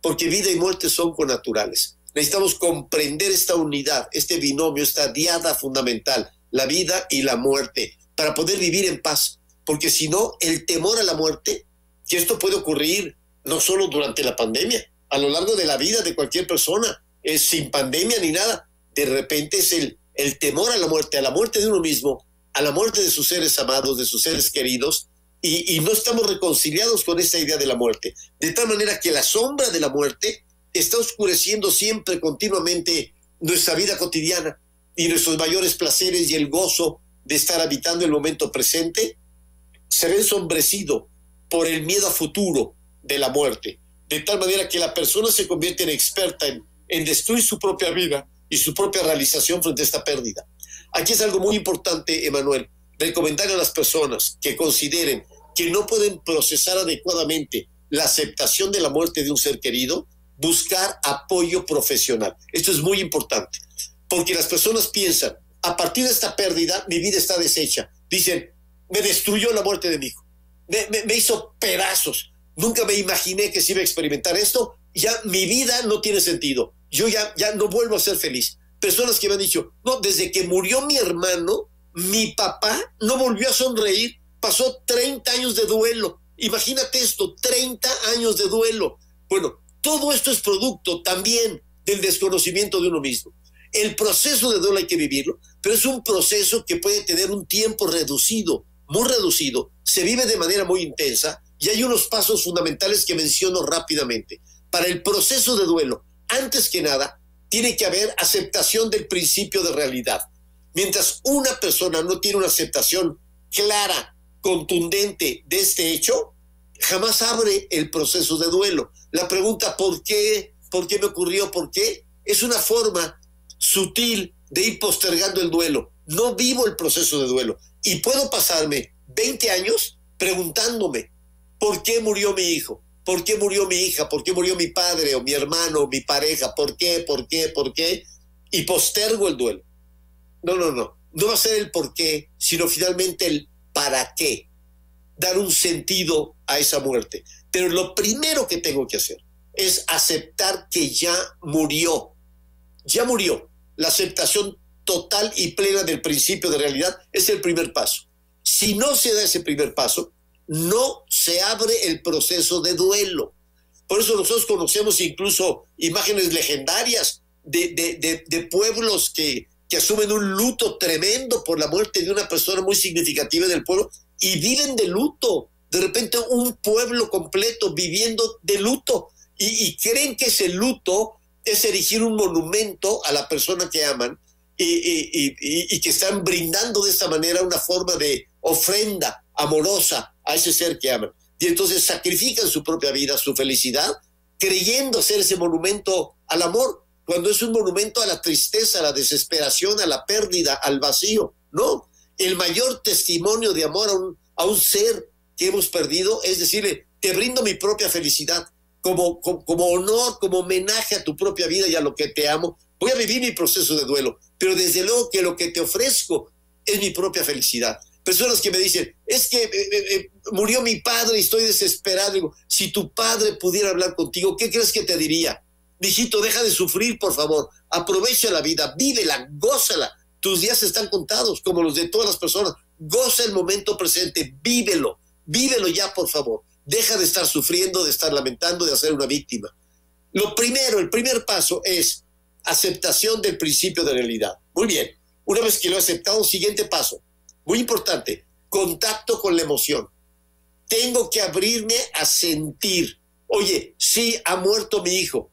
porque vida y muerte son connaturales. Necesitamos comprender esta unidad, este binomio, esta diada fundamental, la vida y la muerte, para poder vivir en paz. Porque si no, el temor a la muerte, que esto puede ocurrir no solo durante la pandemia, a lo largo de la vida de cualquier persona, es sin pandemia ni nada, de repente es el, el temor a la muerte, a la muerte de uno mismo, a la muerte de sus seres amados, de sus seres queridos, y, no estamos reconciliados con esa idea de la muerte. De tal manera que la sombra de la muerte está oscureciendo siempre, continuamente, nuestra vida cotidiana y nuestros mayores placeres y el gozo de estar habitando el momento presente se ve ensombrecido por el miedo a futuro de la muerte, de tal manera que la persona se convierte en experta en destruir su propia vida y su propia realización frente a esta pérdida. Aquí es algo muy importante, Emanuel, recomendar a las personas que consideren que no pueden procesar adecuadamente la aceptación de la muerte de un ser querido, buscar apoyo profesional. Esto es muy importante, porque las personas piensan, a partir de esta pérdida, mi vida está deshecha. Dicen, me destruyó la muerte de mi hijo, me, hizo pedazos. Nunca me imaginé que se iba a experimentar esto. Ya mi vida no tiene sentido. Yo ya, ya no vuelvo a ser feliz. Personas que me han dicho, no, desde que murió mi hermano, mi papá no volvió a sonreír. Pasó 30 años de duelo. Imagínate esto, 30 años de duelo. Bueno, todo esto es producto también del desconocimiento de uno mismo. El proceso de duelo hay que vivirlo, pero es un proceso que puede tener un tiempo reducido, muy reducido, se vive de manera muy intensa y hay unos pasos fundamentales que menciono rápidamente. Para el proceso de duelo, antes que nada, tiene que haber aceptación del principio de realidad. Mientras una persona no tiene una aceptación clara, contundente de este hecho, jamás abre el proceso de duelo. La pregunta ¿por qué? ¿Por qué me ocurrió? ¿Por qué? Es una forma sutil de ir postergando el duelo. No vivo el proceso de duelo. Y puedo pasarme 20 años preguntándome, ¿por qué murió mi hijo? ¿Por qué murió mi hija? ¿Por qué murió mi padre o mi hermano o mi pareja? ¿Por qué? ¿Por qué? ¿Por qué? Y postergo el duelo. No, no, no. No va a ser el por qué, sino finalmente el para qué. Dar un sentido a esa muerte. Pero lo primero que tengo que hacer es aceptar que ya murió. Ya murió. La aceptación total y plena del principio de realidad es el primer paso. Si no se da ese primer paso, no se abre el proceso de duelo. Por eso nosotros conocemos incluso imágenes legendarias de, de pueblos que, que asumen un luto tremendo por la muerte de una persona muy significativa del pueblo y viven de luto. De repente un pueblo completo viviendo de luto y, creen que ese luto es erigir un monumento a la persona que aman y, y, que están brindando de esta manera una forma de ofrenda amorosa a ese ser que aman. Y entonces sacrifican su propia vida, su felicidad, creyendo ser ese monumento al amor cuando es un monumento a la tristeza, a la desesperación, a la pérdida, al vacío. No, el mayor testimonio de amor a un, a un ser que hemos perdido es decirle, te brindo mi propia felicidad, como, como, como, honor, como homenaje a tu propia vida y a lo que te amo. Voy a vivir mi proceso de duelo, pero desde luego que lo que te ofrezco es mi propia felicidad. Personas que me dicen, es que eh, eh, eh, murió mi padre y estoy desesperado. Digo, si tu padre pudiera hablar contigo, ¿qué crees que te diría? Mijito, deja de sufrir, por favor. Aprovecha la vida, vívela, gózala. Tus días están contados, como los de todas las personas. Goza el momento presente, vívelo, vívelo ya, por favor. Deja de estar sufriendo, de estar lamentando, de hacer una víctima. Lo primero, el primer paso es aceptación del principio de realidad. Muy bien. Una vez que lo he aceptado, siguiente paso, muy importante, contacto con la emoción. Tengo que abrirme a sentir. Oye, sí, ha muerto mi hijo.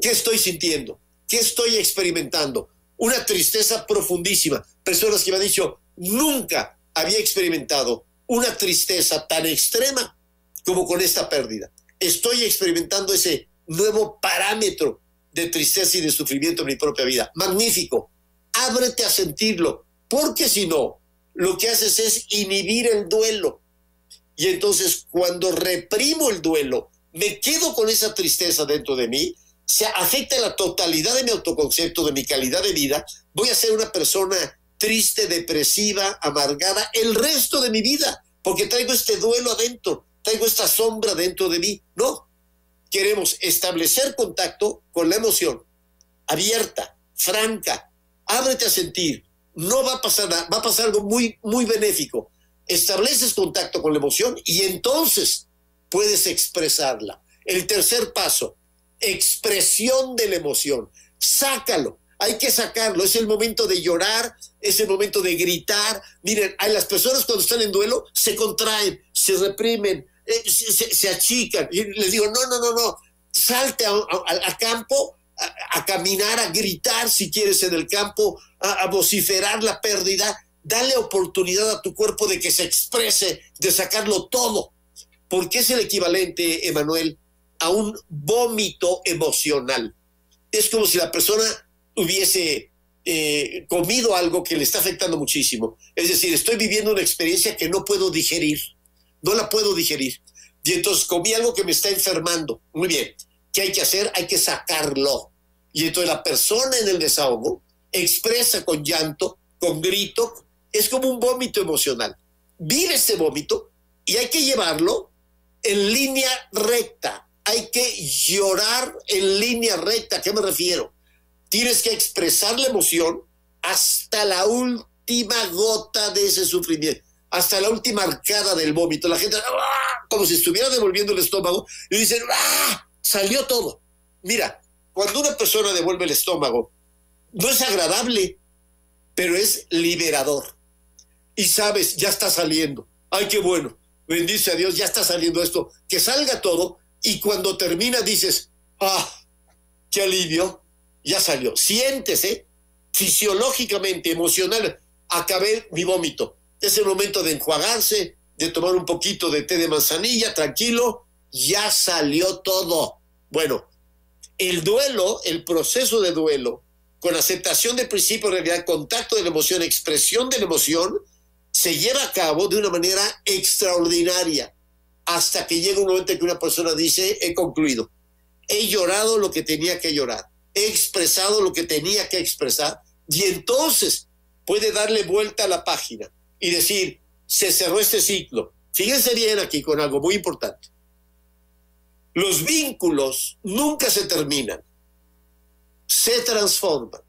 ¿Qué estoy sintiendo? ¿Qué estoy experimentando? Una tristeza profundísima. Personas que me han dicho, nunca había experimentado una tristeza tan extrema como con esta pérdida. Estoy experimentando ese nuevo parámetro de tristeza y de sufrimiento en mi propia vida. Magnífico. Ábrete a sentirlo, porque si no, lo que haces es inhibir el duelo. Y entonces cuando reprimo el duelo, me quedo con esa tristeza dentro de mí, se afecta la totalidad de mi autoconcepto, de mi calidad de vida, voy a ser una persona triste, depresiva, amargada el resto de mi vida, porque traigo este duelo adentro, traigo esta sombra dentro de mí. No, queremos establecer contacto con la emoción, abierta, franca, ábrete a sentir, no va a pasar nada, va a pasar algo muy, muy benéfico. Estableces contacto con la emoción y entonces puedes expresarla. El tercer paso, expresión de la emoción. Sácalo, hay que sacarlo. Es el momento de llorar, es el momento de gritar. Miren, hay las personas cuando están en duelo se contraen, se reprimen, eh, se, achican. Y les digo, no, no, no, no, salte a, campo, a, caminar, a gritar si quieres en el campo, a, vociferar la pérdida. Dale oportunidad a tu cuerpo de que se exprese, de sacarlo todo. Porque es el equivalente, Emanuel, a un vómito emocional. Es como si la persona hubiese eh, comido algo que le está afectando muchísimo. Es decir, estoy viviendo una experiencia que no puedo digerir, no la puedo digerir. Y entonces comí algo que me está enfermando. Muy bien, ¿qué hay que hacer? Hay que sacarlo. Y entonces la persona en el desahogo expresa con llanto, con grito, es como un vómito emocional. Vive este vómito y hay que llevarlo en línea recta, hay que llorar en línea recta. ¿A qué me refiero? Tienes que expresar la emoción hasta la última gota de ese sufrimiento, hasta la última arcada del vómito. La gente, ¡ah! como si estuviera devolviendo el estómago, y dicen, ¡ah! Salió todo. Mira, cuando una persona devuelve el estómago, no es agradable, pero es liberador. Y sabes, ya está saliendo. Ay, qué bueno. Bendice a Dios, ya está saliendo esto. Que salga todo y cuando termina dices, ah, qué alivio, ya salió. Siéntese fisiológicamente, emocional. Acabé mi vómito. Es el momento de enjuagarse, de tomar un poquito de té de manzanilla, tranquilo. Ya salió todo. Bueno, el duelo, el proceso de duelo, con aceptación del principio de realidad, contacto de la emoción, expresión de la emoción, se lleva a cabo de una manera extraordinaria hasta que llega un momento en que una persona dice, he concluido, he llorado lo que tenía que llorar, he expresado lo que tenía que expresar y entonces puede darle vuelta a la página y decir, se cerró este ciclo. Fíjense bien aquí con algo muy importante. Los vínculos nunca se terminan, se transforman.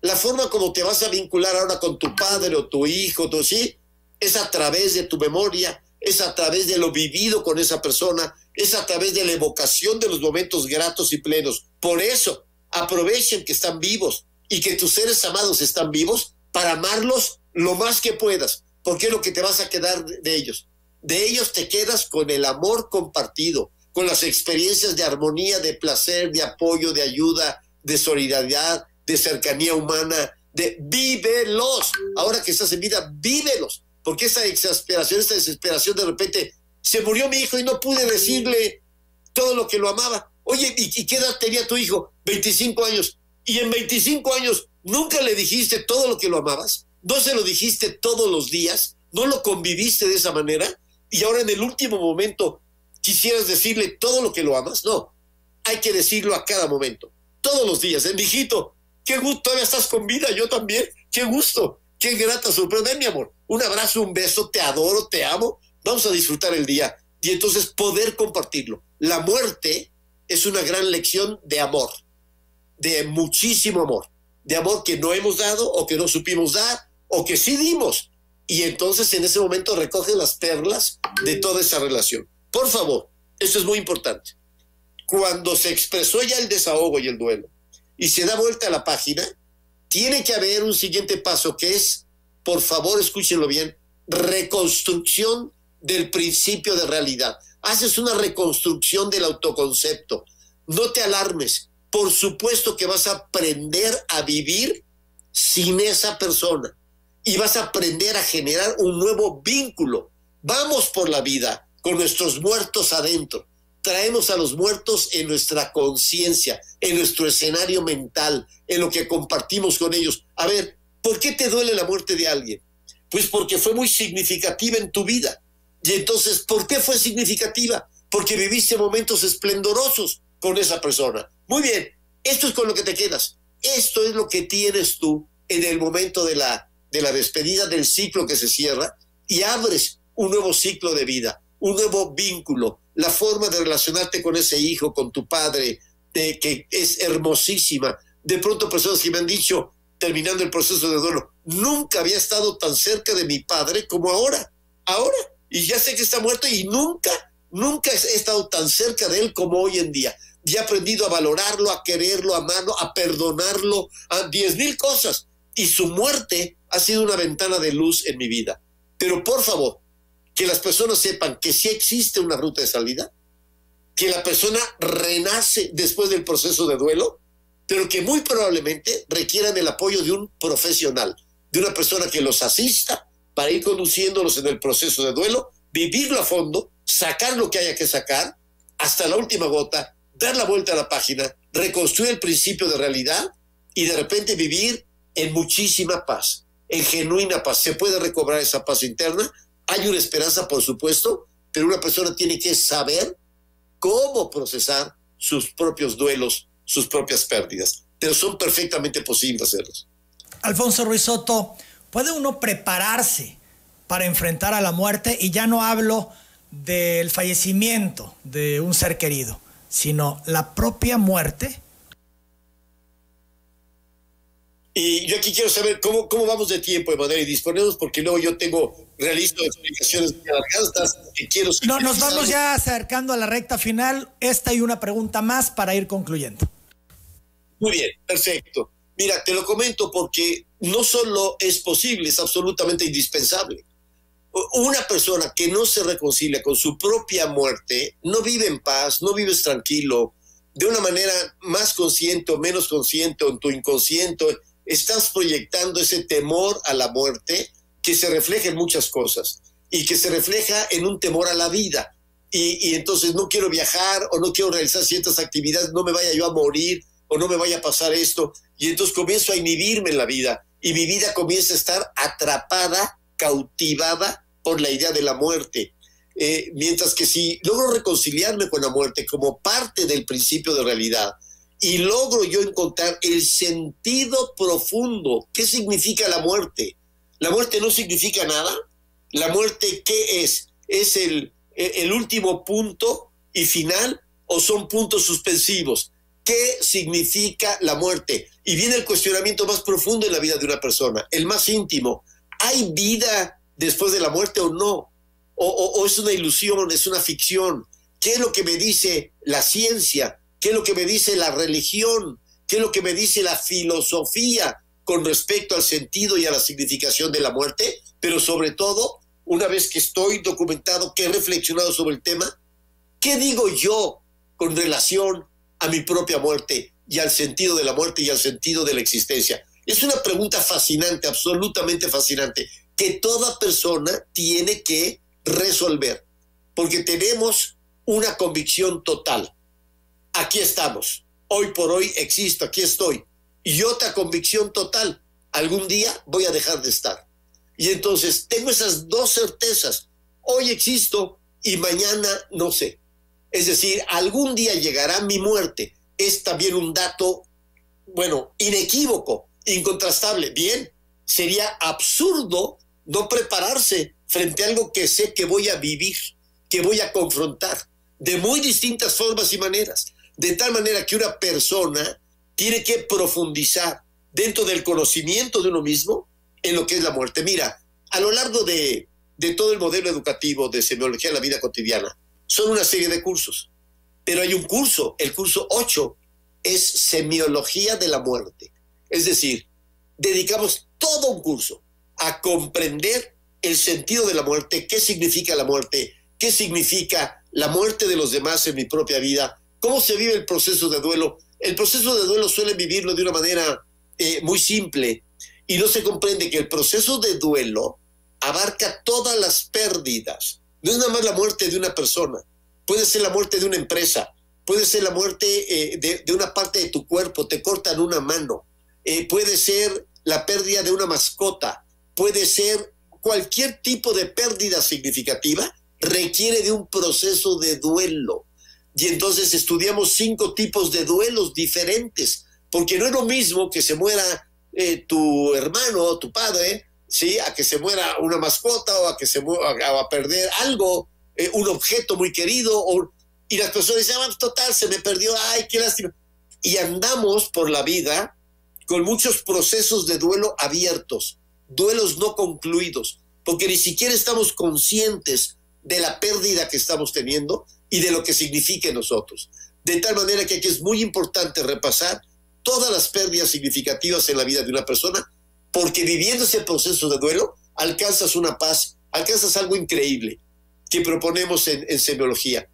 La forma como te vas a vincular ahora con tu padre o tu hijo, tú, ¿sí? es a través de tu memoria, es a través de lo vivido con esa persona, es a través de la evocación de los momentos gratos y plenos. Por eso, aprovechen que están vivos y que tus seres amados están vivos para amarlos lo más que puedas, porque es lo que te vas a quedar de ellos. De ellos te quedas con el amor compartido, con las experiencias de armonía, de placer, de apoyo, de ayuda, de solidaridad, de cercanía humana, de vívelos. Ahora que estás en vida, vívelos. Porque esa exasperación, esa desesperación de repente, se murió mi hijo y no pude decirle todo lo que lo amaba. Oye, ¿y, qué edad tenía tu hijo? 25 años. Y en 25 años nunca le dijiste todo lo que lo amabas. No se lo dijiste todos los días. No lo conviviste de esa manera. Y ahora en el último momento quisieras decirle todo lo que lo amas. No, hay que decirlo a cada momento, todos los días. ¿eh? Mijito, qué gusto, todavía estás con vida, yo también. Qué gusto, qué grata sorpresa, mi amor. Un abrazo, un beso, te adoro, te amo. Vamos a disfrutar el día y entonces poder compartirlo. La muerte es una gran lección de amor, de muchísimo amor, de amor que no hemos dado o que no supimos dar o que sí dimos. Y entonces en ese momento recoge las perlas de toda esa relación. Por favor, esto es muy importante. Cuando se expresó ya el desahogo y el duelo y se da vuelta a la página, tiene que haber un siguiente paso que es, por favor, escúchenlo bien, reconstrucción del principio de realidad. Haces una reconstrucción del autoconcepto. No te alarmes. Por supuesto que vas a aprender a vivir sin esa persona y vas a aprender a generar un nuevo vínculo. Vamos por la vida con nuestros muertos adentro. Traemos a los muertos en nuestra conciencia, en nuestro escenario mental, en lo que compartimos con ellos. A ver, ¿por qué te duele la muerte de alguien? Pues porque fue muy significativa en tu vida. Y entonces, ¿por qué fue significativa? Porque viviste momentos esplendorosos con esa persona. Muy bien, esto es con lo que te quedas. Esto es lo que tienes tú en el momento de la, de la despedida del ciclo que se cierra y abres un nuevo ciclo de vida un nuevo vínculo, la forma de relacionarte con ese hijo, con tu padre, de, que es hermosísima. De pronto personas que me han dicho, terminando el proceso de duelo, nunca había estado tan cerca de mi padre como ahora, ahora, y ya sé que está muerto y nunca, nunca he estado tan cerca de él como hoy en día. Y he aprendido a valorarlo, a quererlo, a amarlo, a perdonarlo, a diez mil cosas. Y su muerte ha sido una ventana de luz en mi vida. Pero por favor, que las personas sepan que sí existe una ruta de salida, que la persona renace después del proceso de duelo, pero que muy probablemente requieran el apoyo de un profesional, de una persona que los asista para ir conduciéndolos en el proceso de duelo, vivirlo a fondo, sacar lo que haya que sacar hasta la última gota, dar la vuelta a la página, reconstruir el principio de realidad y de repente vivir en muchísima paz, en genuina paz. Se puede recobrar esa paz interna hay una esperanza, por supuesto, pero una persona tiene que saber cómo procesar sus propios duelos, sus propias pérdidas. Pero son perfectamente posibles hacerlos. Alfonso Ruizotto, ¿puede uno prepararse para enfrentar a la muerte? Y ya no hablo del fallecimiento de un ser querido, sino la propia muerte Y yo aquí quiero saber cómo, cómo vamos de tiempo, Emanuel, y disponemos porque luego yo tengo, realizo explicaciones alargadas que quiero... No, nos vamos ya acercando a la recta final. Esta y una pregunta más para ir concluyendo. Muy bien, perfecto. Mira, te lo comento porque no solo es posible, es absolutamente indispensable. Una persona que no se reconcilia con su propia muerte no vive en paz, no vives tranquilo, de una manera más consciente o menos consciente o en tu inconsciente, estás proyectando ese temor a la muerte que se refleja en muchas cosas y que se refleja en un temor a la vida. Y, entonces no quiero viajar o no quiero realizar ciertas actividades, no me vaya yo a morir o no me vaya a pasar esto. Y entonces comienzo a inhibirme en la vida y mi vida comienza a estar atrapada, cautivada por la idea de la muerte. Eh, mientras que si logro reconciliarme con la muerte como parte del principio de realidad y logro yo encontrar el sentido profundo, ¿qué significa la muerte? La muerte no significa nada. La muerte, ¿qué es? ¿Es el, el último punto y final o son puntos suspensivos? ¿Qué significa la muerte? Y viene el cuestionamiento más profundo en la vida de una persona, el más íntimo. ¿Hay vida después de la muerte o no? O, es una ilusión, es una ficción? ¿Qué es lo que me dice la ciencia? ¿Qué es lo que me dice la religión? ¿Qué es lo que me dice la filosofía con respecto al sentido y a la significación de la muerte? Pero sobre todo, una vez que estoy documentado, que he reflexionado sobre el tema, ¿qué digo yo con relación a mi propia muerte y al sentido de la muerte y al sentido de la existencia? Es una pregunta fascinante, absolutamente fascinante, que toda persona tiene que resolver, porque tenemos una convicción total. Aquí estamos, hoy por hoy existo, aquí estoy. Y otra convicción total, algún día voy a dejar de estar. Y entonces tengo esas dos certezas, hoy existo y mañana no sé. Es decir, algún día llegará mi muerte. Es también un dato, bueno, inequívoco, incontrastable. Bien, sería absurdo no prepararse frente a algo que sé que voy a vivir, que voy a confrontar, de muy distintas formas y maneras. De tal manera que una persona tiene que profundizar dentro del conocimiento de uno mismo en lo que es la muerte. Mira, a lo largo de, de todo el modelo educativo de semiología de la vida cotidiana, son una serie de cursos. Pero hay un curso, el curso 8, es semiología de la muerte. Es decir, dedicamos todo un curso a comprender el sentido de la muerte, qué significa la muerte, qué significa la muerte de los demás en mi propia vida, cómo se vive el proceso de duelo. El proceso de duelo suele vivirlo de una manera eh, muy simple y no se comprende que el proceso de duelo abarca todas las pérdidas, no es nada más la muerte de una persona, puede ser la muerte de una empresa, puede ser la muerte eh, de, una parte de tu cuerpo, te cortan una mano, eh, puede ser la pérdida de una mascota, puede ser cualquier tipo de pérdida significativa, requiere de un proceso de duelo. Y entonces estudiamos cinco tipos de duelos diferentes, porque no es lo mismo que se muera eh, tu hermano o tu padre, ¿sí? A que se muera una mascota o a que se muera, a perder algo, eh, un objeto muy querido, o, y las personas dicen, ah, total, se me perdió, ay, qué lástima. Y andamos por la vida con muchos procesos de duelo abiertos, duelos no concluidos, porque ni siquiera estamos conscientes de la pérdida que estamos teniendo y de lo que significa en nosotros. De tal manera que aquí es muy importante repasar todas las pérdidas significativas en la vida de una persona porque viviendo ese proceso de duelo alcanzas una paz, alcanzas algo increíble que proponemos en, en semiología,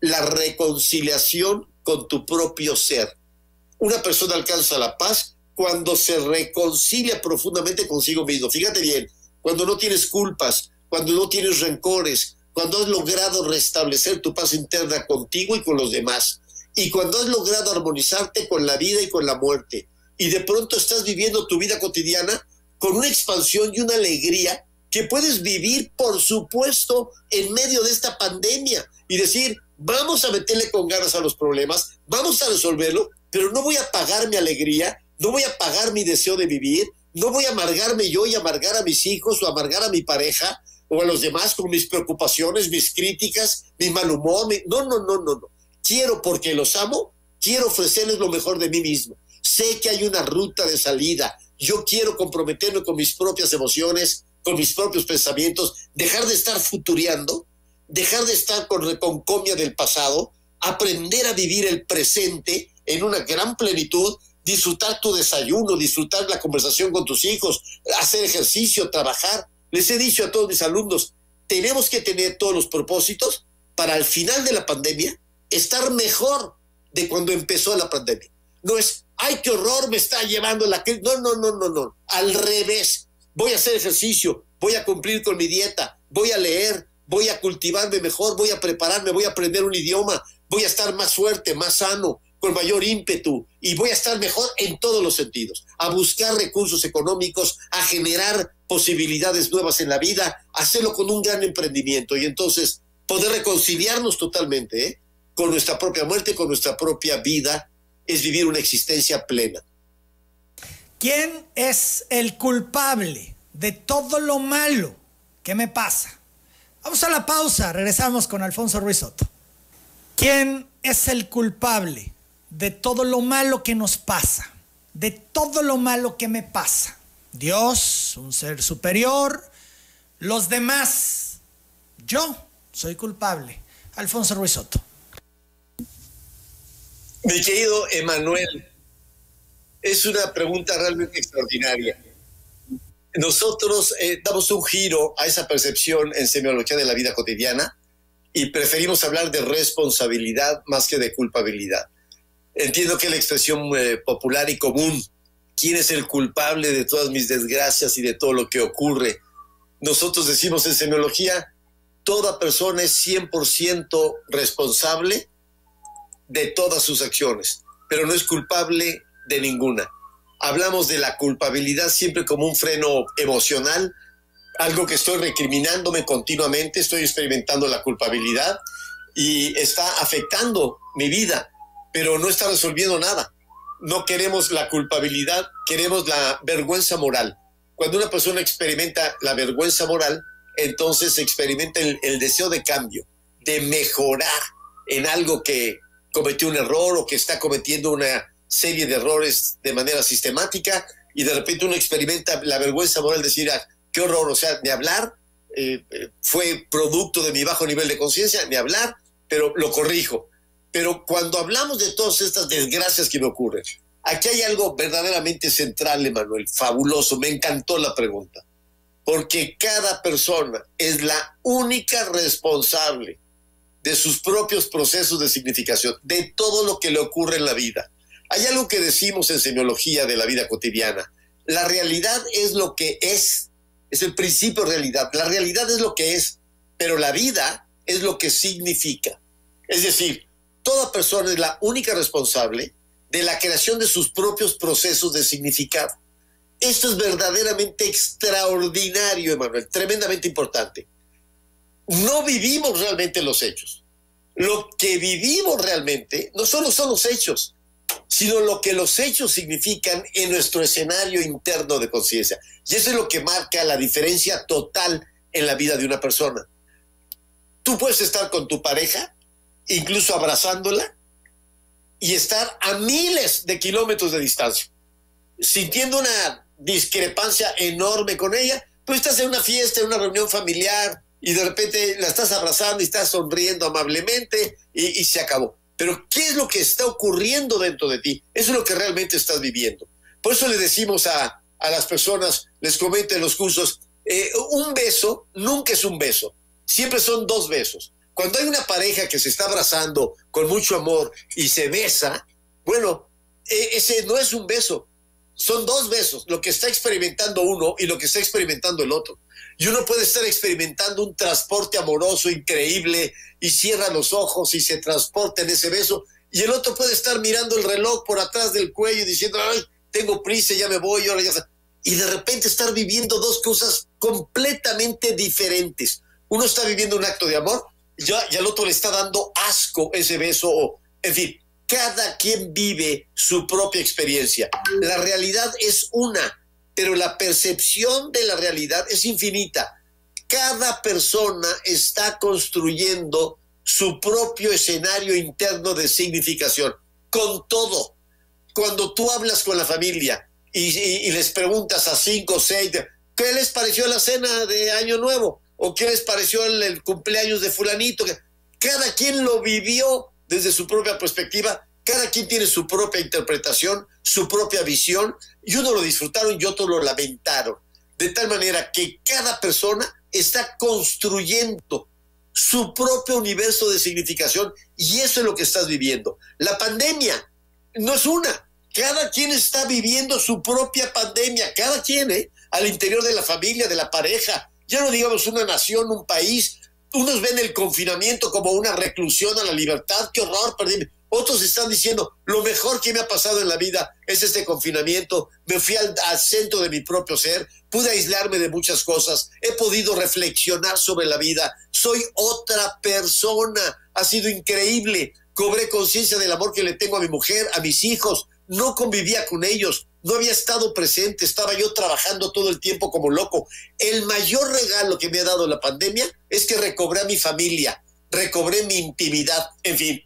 la reconciliación con tu propio ser. Una persona alcanza la paz cuando se reconcilia profundamente consigo mismo. Fíjate bien, cuando no tienes culpas, cuando no tienes rencores, cuando has logrado restablecer tu paz interna contigo y con los demás, y cuando has logrado armonizarte con la vida y con la muerte, y de pronto estás viviendo tu vida cotidiana con una expansión y una alegría que puedes vivir, por supuesto, en medio de esta pandemia y decir, vamos a meterle con ganas a los problemas, vamos a resolverlo, pero no voy a pagar mi alegría, no voy a pagar mi deseo de vivir, no voy a amargarme yo y amargar a mis hijos o amargar a mi pareja o a los demás con mis preocupaciones, mis críticas, mi mal humor. No, no, no, no, no. Quiero porque los amo, quiero ofrecerles lo mejor de mí mismo sé que hay una ruta de salida. Yo quiero comprometerme con mis propias emociones, con mis propios pensamientos, dejar de estar futuriando, dejar de estar con reconcomia del pasado, aprender a vivir el presente en una gran plenitud disfrutar tu desayuno, disfrutar la conversación con tus hijos, hacer ejercicio, trabajar. Les he dicho a todos mis alumnos, tenemos que tener todos los propósitos para al final de la pandemia estar mejor de cuando empezó la pandemia. No es, ay, qué horror me está llevando la crisis. No, no, no, no, no. Al revés. Voy a hacer ejercicio, voy a cumplir con mi dieta, voy a leer, voy a cultivarme mejor, voy a prepararme, voy a aprender un idioma, voy a estar más fuerte, más sano, con mayor ímpetu y voy a estar mejor en todos los sentidos, a buscar recursos económicos, a generar posibilidades nuevas en la vida, hacerlo con un gran emprendimiento y entonces poder reconciliarnos totalmente ¿eh? con nuestra propia muerte, con nuestra propia vida, es vivir una existencia plena. ¿Quién es el culpable de todo lo malo que me pasa? Vamos a la pausa, regresamos con Alfonso Ruiz. ¿Quién es el culpable de todo lo malo que nos pasa, de todo lo malo que me pasa. Dios, un ser superior, los demás, yo soy culpable. Alfonso Ruiz Soto. Mi querido Emanuel, es una pregunta realmente extraordinaria. Nosotros eh, damos un giro a esa percepción en semiología de la vida cotidiana y preferimos hablar de responsabilidad más que de culpabilidad. Entiendo que la expresión eh, popular y común, ¿quién es el culpable de todas mis desgracias y de todo lo que ocurre? Nosotros decimos en semiología, toda persona es 100% responsable de todas sus acciones, pero no es culpable de ninguna. Hablamos de la culpabilidad siempre como un freno emocional, algo que estoy recriminándome continuamente, estoy experimentando la culpabilidad y está afectando mi vida pero no está resolviendo nada. No queremos la culpabilidad, queremos la vergüenza moral. Cuando una persona experimenta la vergüenza moral, entonces experimenta el, deseo de cambio, de mejorar en algo que cometió un error o que está cometiendo una serie de errores de manera sistemática y de repente uno experimenta la vergüenza moral de decir, ah, qué horror, o sea, de hablar eh, eh, fue producto de mi bajo nivel de conciencia, de hablar, pero lo corrijo. Pero cuando hablamos de todas estas desgracias que me ocurren, aquí hay algo verdaderamente central, Emanuel, fabuloso. Me encantó la pregunta. Porque cada persona es la única responsable de sus propios procesos de significación, de todo lo que le ocurre en la vida. Hay algo que decimos en semiología de la vida cotidiana. La realidad es lo que es, es el principio de realidad. La realidad es lo que es, pero la vida es lo que significa. Es decir, toda persona es la única responsable de la creación de sus propios procesos de significado. Esto es verdaderamente extraordinario, Emanuel, tremendamente importante. No vivimos realmente los hechos. Lo que vivimos realmente no solo son los hechos, sino lo que los hechos significan en nuestro escenario interno de conciencia. Y eso es lo que marca la diferencia total en la vida de una persona. Tú puedes estar con tu pareja incluso abrazándola, y estar a miles de kilómetros de distancia, sintiendo una discrepancia enorme con ella. Tú estás en una fiesta, en una reunión familiar, y de repente la estás abrazando y estás sonriendo amablemente y, se acabó. Pero ¿qué es lo que está ocurriendo dentro de ti? Eso es lo que realmente estás viviendo. Por eso le decimos a, a las personas, les comento en los cursos, eh, un beso nunca es un beso, siempre son dos besos. Cuando hay una pareja que se está abrazando con mucho amor y se besa, bueno, e, ese no es un beso, son dos besos, lo que está experimentando uno y lo que está experimentando el otro. Y uno puede estar experimentando un transporte amoroso increíble y cierra los ojos y se transporta en ese beso, y el otro puede estar mirando el reloj por atrás del cuello diciendo, ay, tengo prisa, ya me voy, ahora ya Y de repente estar viviendo dos cosas completamente diferentes. Uno está viviendo un acto de amor ya, ya al otro le está dando asco ese beso, en fin, cada quien vive su propia experiencia. La realidad es una, pero la percepción de la realidad es infinita. Cada persona está construyendo su propio escenario interno de significación, con todo. Cuando tú hablas con la familia y, les preguntas a cinco o seis, ¿qué les pareció la cena de Año Nuevo? ¿O qué les pareció el, cumpleaños de fulanito? Cada quien lo vivió desde su propia perspectiva Cada quien tiene su propia interpretación, su propia visión, y uno lo disfrutaron y otros lo lamentaron. De tal manera que cada persona está construyendo su propio universo de significación y eso es lo que estás viviendo. La pandemia no es una, cada quien está viviendo su propia pandemia, cada quien, ¿eh? al interior de la familia, de la pareja, ya no digamos una nación, un país. Unos ven el confinamiento como una reclusión a la libertad, qué horror, perdí. Otros están diciendo, lo mejor que me ha pasado en la vida es este confinamiento, me fui al, centro de mi propio ser, pude aislarme de muchas cosas, he podido reflexionar sobre la vida, soy otra persona, ha sido increíble, cobré conciencia del amor que le tengo a mi mujer, a mis hijos, no convivía con ellos, no había estado presente, estaba yo trabajando todo el tiempo como loco. El mayor regalo que me ha dado la pandemia es que recobré a mi familia, recobré mi intimidad, en fin.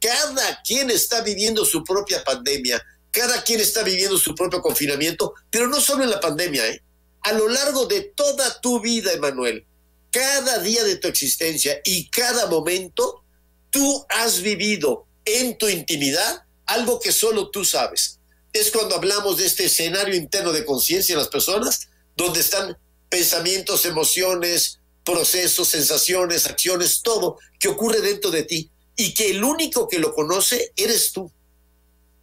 Cada quien está viviendo su propia pandemia, cada quien está viviendo su propio confinamiento, pero no solo en la pandemia, ¿eh? a lo largo de toda tu vida, Emanuel, cada día de tu existencia y cada momento, tú has vivido en tu intimidad algo que solo tú sabes es cuando hablamos de este escenario interno de conciencia en las personas, donde están pensamientos, emociones, procesos, sensaciones, acciones, todo que ocurre dentro de ti y que el único que lo conoce eres tú.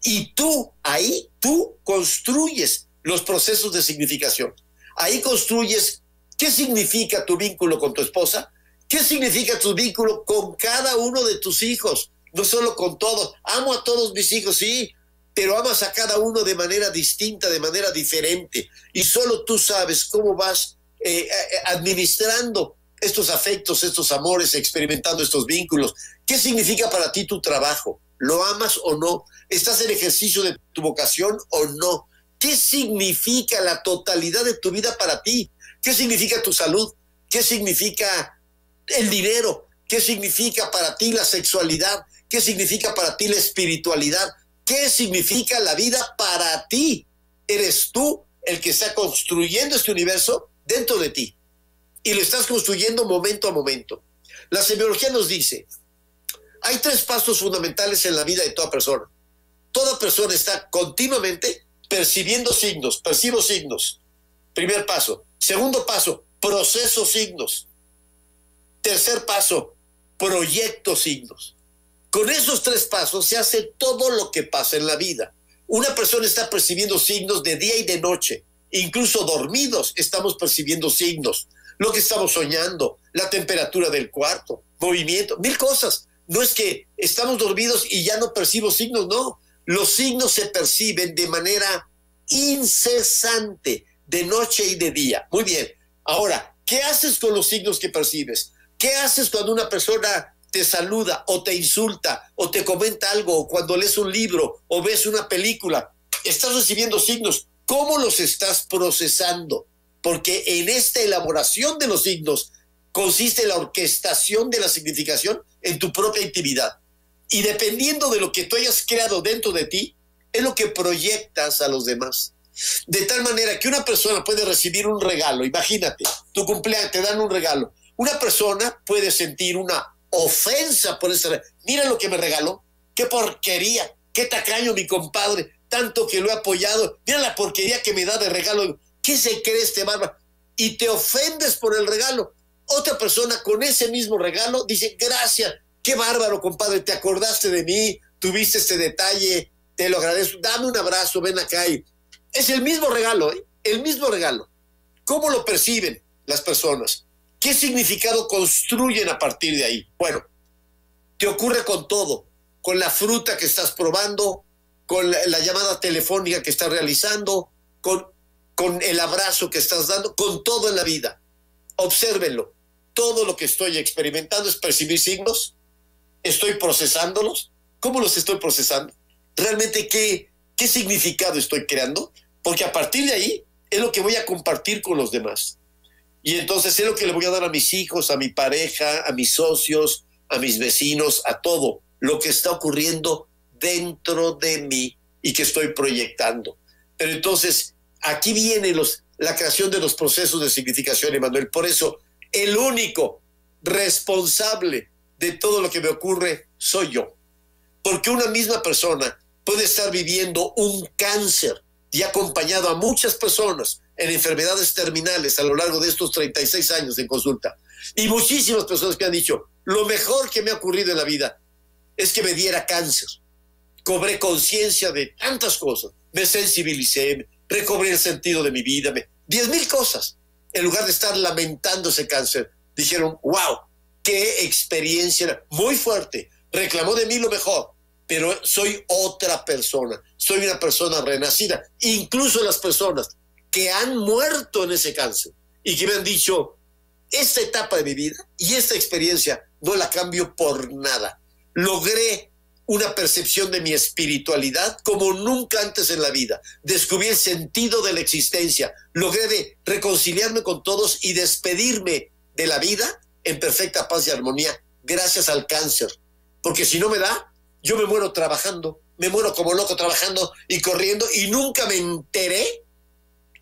Y tú, ahí, tú construyes los procesos de significación. Ahí construyes qué significa tu vínculo con tu esposa, qué significa tu vínculo con cada uno de tus hijos, no solo con todos. Amo a todos mis hijos, sí, pero amas a cada uno de manera distinta, de manera diferente, y solo tú sabes cómo vas eh, eh, administrando estos afectos, estos amores, experimentando estos vínculos. ¿Qué significa para ti tu trabajo? ¿Lo amas o no? ¿Estás en ejercicio de tu vocación o no? ¿Qué significa la totalidad de tu vida para ti? ¿Qué significa tu salud? ¿Qué significa el dinero? ¿Qué significa para ti la sexualidad? ¿Qué significa para ti la espiritualidad? ¿Qué significa la vida para ti? Eres tú el que está construyendo este universo dentro de ti. Y lo estás construyendo momento a momento. La semiología nos dice, hay tres pasos fundamentales en la vida de toda persona. Toda persona está continuamente percibiendo signos, percibo signos. Primer paso. Segundo paso, proceso signos. Tercer paso, proyecto signos. Con esos tres pasos se hace todo lo que pasa en la vida. Una persona está percibiendo signos de día y de noche. Incluso dormidos estamos percibiendo signos. Lo que estamos soñando, la temperatura del cuarto, movimiento, mil cosas. No es que estamos dormidos y ya no percibo signos, no. Los signos se perciben de manera incesante, de noche y de día. Muy bien. Ahora, ¿qué haces con los signos que percibes? ¿Qué haces cuando una persona te saluda o te insulta o te comenta algo o cuando lees un libro o ves una película, estás recibiendo signos. ¿Cómo los estás procesando? Porque en esta elaboración de los signos consiste la orquestación de la significación en tu propia intimidad. Y dependiendo de lo que tú hayas creado dentro de ti, es lo que proyectas a los demás. De tal manera que una persona puede recibir un regalo, imagínate, tu cumpleaños, te dan un regalo. Una persona puede sentir una ofensa por ese Mira lo que me regaló. Qué porquería. Qué tacaño mi compadre. Tanto que lo he apoyado. Mira la porquería que me da de regalo. ¿Qué se cree este barba? Y te ofendes por el regalo. Otra persona con ese mismo regalo dice, gracias. Qué bárbaro, compadre. Te acordaste de mí. Tuviste este detalle. Te lo agradezco. Dame un abrazo. Ven acá. Y... Es el mismo regalo, ¿eh? El mismo regalo. ¿Cómo lo perciben las personas? ¿Qué significado construyen a partir de ahí? Bueno, te ocurre con todo, con la fruta que estás probando, con la, llamada telefónica que estás realizando, con, con el abrazo que estás dando, con todo en la vida. Obsérvenlo. Todo lo que estoy experimentando es percibir signos, estoy procesándolos. ¿Cómo los estoy procesando? ¿Realmente qué, qué significado estoy creando? Porque a partir de ahí es lo que voy a compartir con los demás. Y entonces es lo que le voy a dar a mis hijos, a mi pareja, a mis socios, a mis vecinos, a todo lo que está ocurriendo dentro de mí y que estoy proyectando. Pero entonces aquí viene la creación de los procesos de significación, Emanuel. Por eso, el único responsable de todo lo que me ocurre soy yo. porque una misma persona puede estar viviendo un cáncer y acompañado a muchas personas en enfermedades terminales a lo largo de estos 36 años de consulta. Y muchísimas personas que han dicho, lo mejor que me ha ocurrido en la vida es que me diera cáncer. Cobré conciencia de tantas cosas, me sensibilicé, recobré el sentido de mi vida, diez mil cosas. En lugar de estar lamentando ese cáncer, dijeron, wow, qué experiencia muy fuerte. Reclamó de mí lo mejor, pero soy otra persona, soy una persona renacida. Incluso las personas que han muerto en ese cáncer y que me han dicho, esta etapa de mi vida y esta experiencia no la cambio por nada. Logré una percepción de mi espiritualidad como nunca antes en la vida. Descubrí el sentido de la existencia. Logré reconciliarme con todos y despedirme de la vida en perfecta paz y armonía gracias al cáncer. Porque si no me da, yo me muero trabajando, me muero como loco trabajando y corriendo y nunca me enteré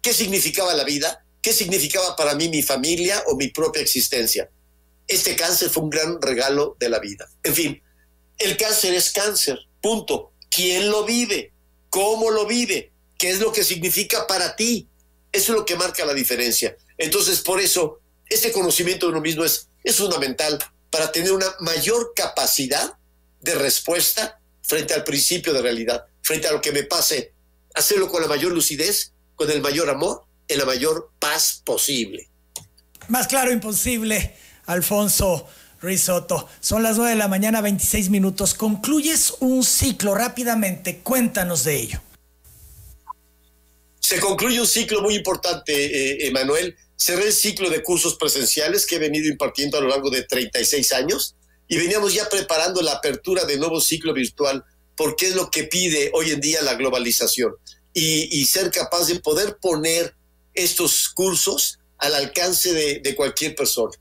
qué significaba la vida, qué significaba para mí mi familia o mi propia existencia. Este cáncer fue un gran regalo de la vida. En fin, el cáncer es cáncer, punto. ¿Quién lo vive? ¿Cómo lo vive? ¿Qué es lo que significa para ti? Eso es lo que marca la diferencia. Entonces, por eso, este conocimiento de uno mismo es, es fundamental para tener una mayor capacidad de respuesta frente al principio de realidad, frente a lo que me pase, hacerlo con la mayor lucidez, con el mayor amor, en la mayor paz posible. Más claro, imposible, Alfonso. Risotto. Son las 9 de la mañana, 26 minutos. Concluyes un ciclo rápidamente. Cuéntanos de ello. Se concluye un ciclo muy importante, eh, Emanuel. Cerré el ciclo de cursos presenciales que he venido impartiendo a lo largo de 36 años y veníamos ya preparando la apertura de nuevo ciclo virtual porque es lo que pide hoy en día la globalización y, ser capaz de poder poner estos cursos al alcance de cualquier persona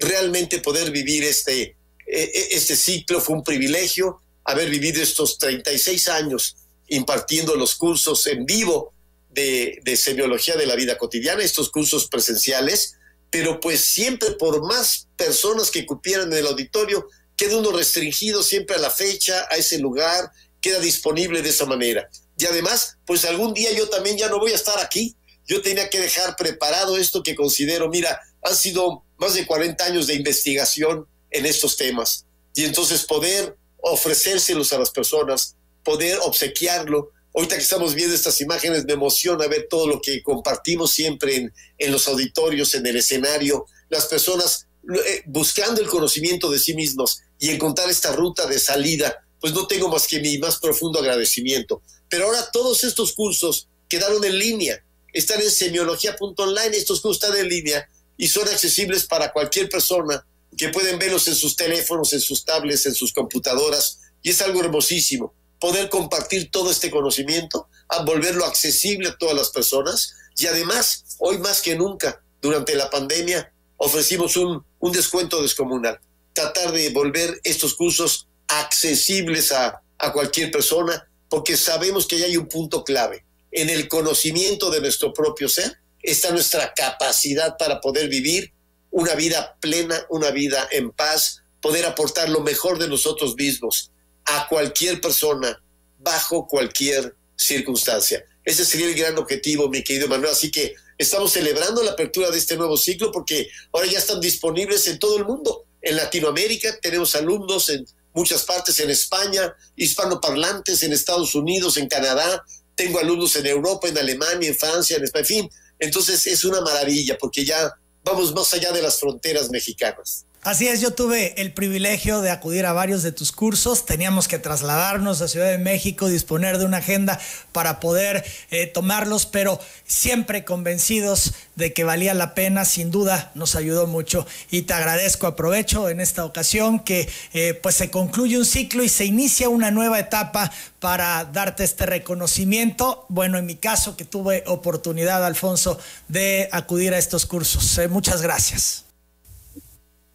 realmente poder vivir este, e, e, este ciclo fue un privilegio, haber vivido estos 36 años impartiendo los cursos en vivo de, de semiología de la vida cotidiana, estos cursos presenciales, pero pues siempre por más personas que cupieran en el auditorio, queda uno restringido siempre a la fecha, a ese lugar, queda disponible de esa manera. Y además, pues algún día yo también ya no voy a estar aquí. Yo tenía que dejar preparado esto que considero, mira, han sido más de 40 años de investigación en estos temas y entonces poder ofrecérselos a las personas, poder obsequiarlo. Ahorita que estamos viendo estas imágenes me emociona ver todo lo que compartimos siempre en, en los auditorios, en el escenario, las personas eh, buscando el conocimiento de sí mismos y encontrar esta ruta de salida, pues no tengo más que mi más profundo agradecimiento. Pero ahora todos estos cursos quedaron en línea, están en semiología.online, estos cursos están en línea y son accesibles para cualquier persona que pueden verlos en sus teléfonos, en sus tablets, en sus computadoras y es algo hermosísimo poder compartir todo este conocimiento, a volverlo accesible a todas las personas y además hoy más que nunca durante la pandemia ofrecimos un, un descuento descomunal, tratar de volver estos cursos accesibles a, a cualquier persona porque sabemos que ya hay un punto clave en el conocimiento de nuestro propio ser está nuestra capacidad para poder vivir una vida plena, una vida en paz, poder aportar lo mejor de nosotros mismos a cualquier persona, bajo cualquier circunstancia. Ese sería el gran objetivo, mi querido Manuel. Así que estamos celebrando la apertura de este nuevo ciclo porque ahora ya están disponibles en todo el mundo. En Latinoamérica tenemos alumnos en muchas partes, en España, hispanoparlantes, en Estados Unidos, en Canadá. Tengo alumnos en Europa, en Alemania, en Francia, en España, en fin entonces es una maravilla porque ya vamos más allá de las fronteras mexicanas. Así es, yo tuve el privilegio de acudir a varios de tus cursos. Teníamos que trasladarnos a Ciudad de México, disponer de una agenda para poder eh, tomarlos, pero siempre convencidos de que valía la pena. Sin duda, nos ayudó mucho y te agradezco. Aprovecho en esta ocasión que eh, pues se concluye un ciclo y se inicia una nueva etapa para darte este reconocimiento. Bueno, en mi caso que tuve oportunidad, Alfonso, de acudir a estos cursos. Eh, muchas gracias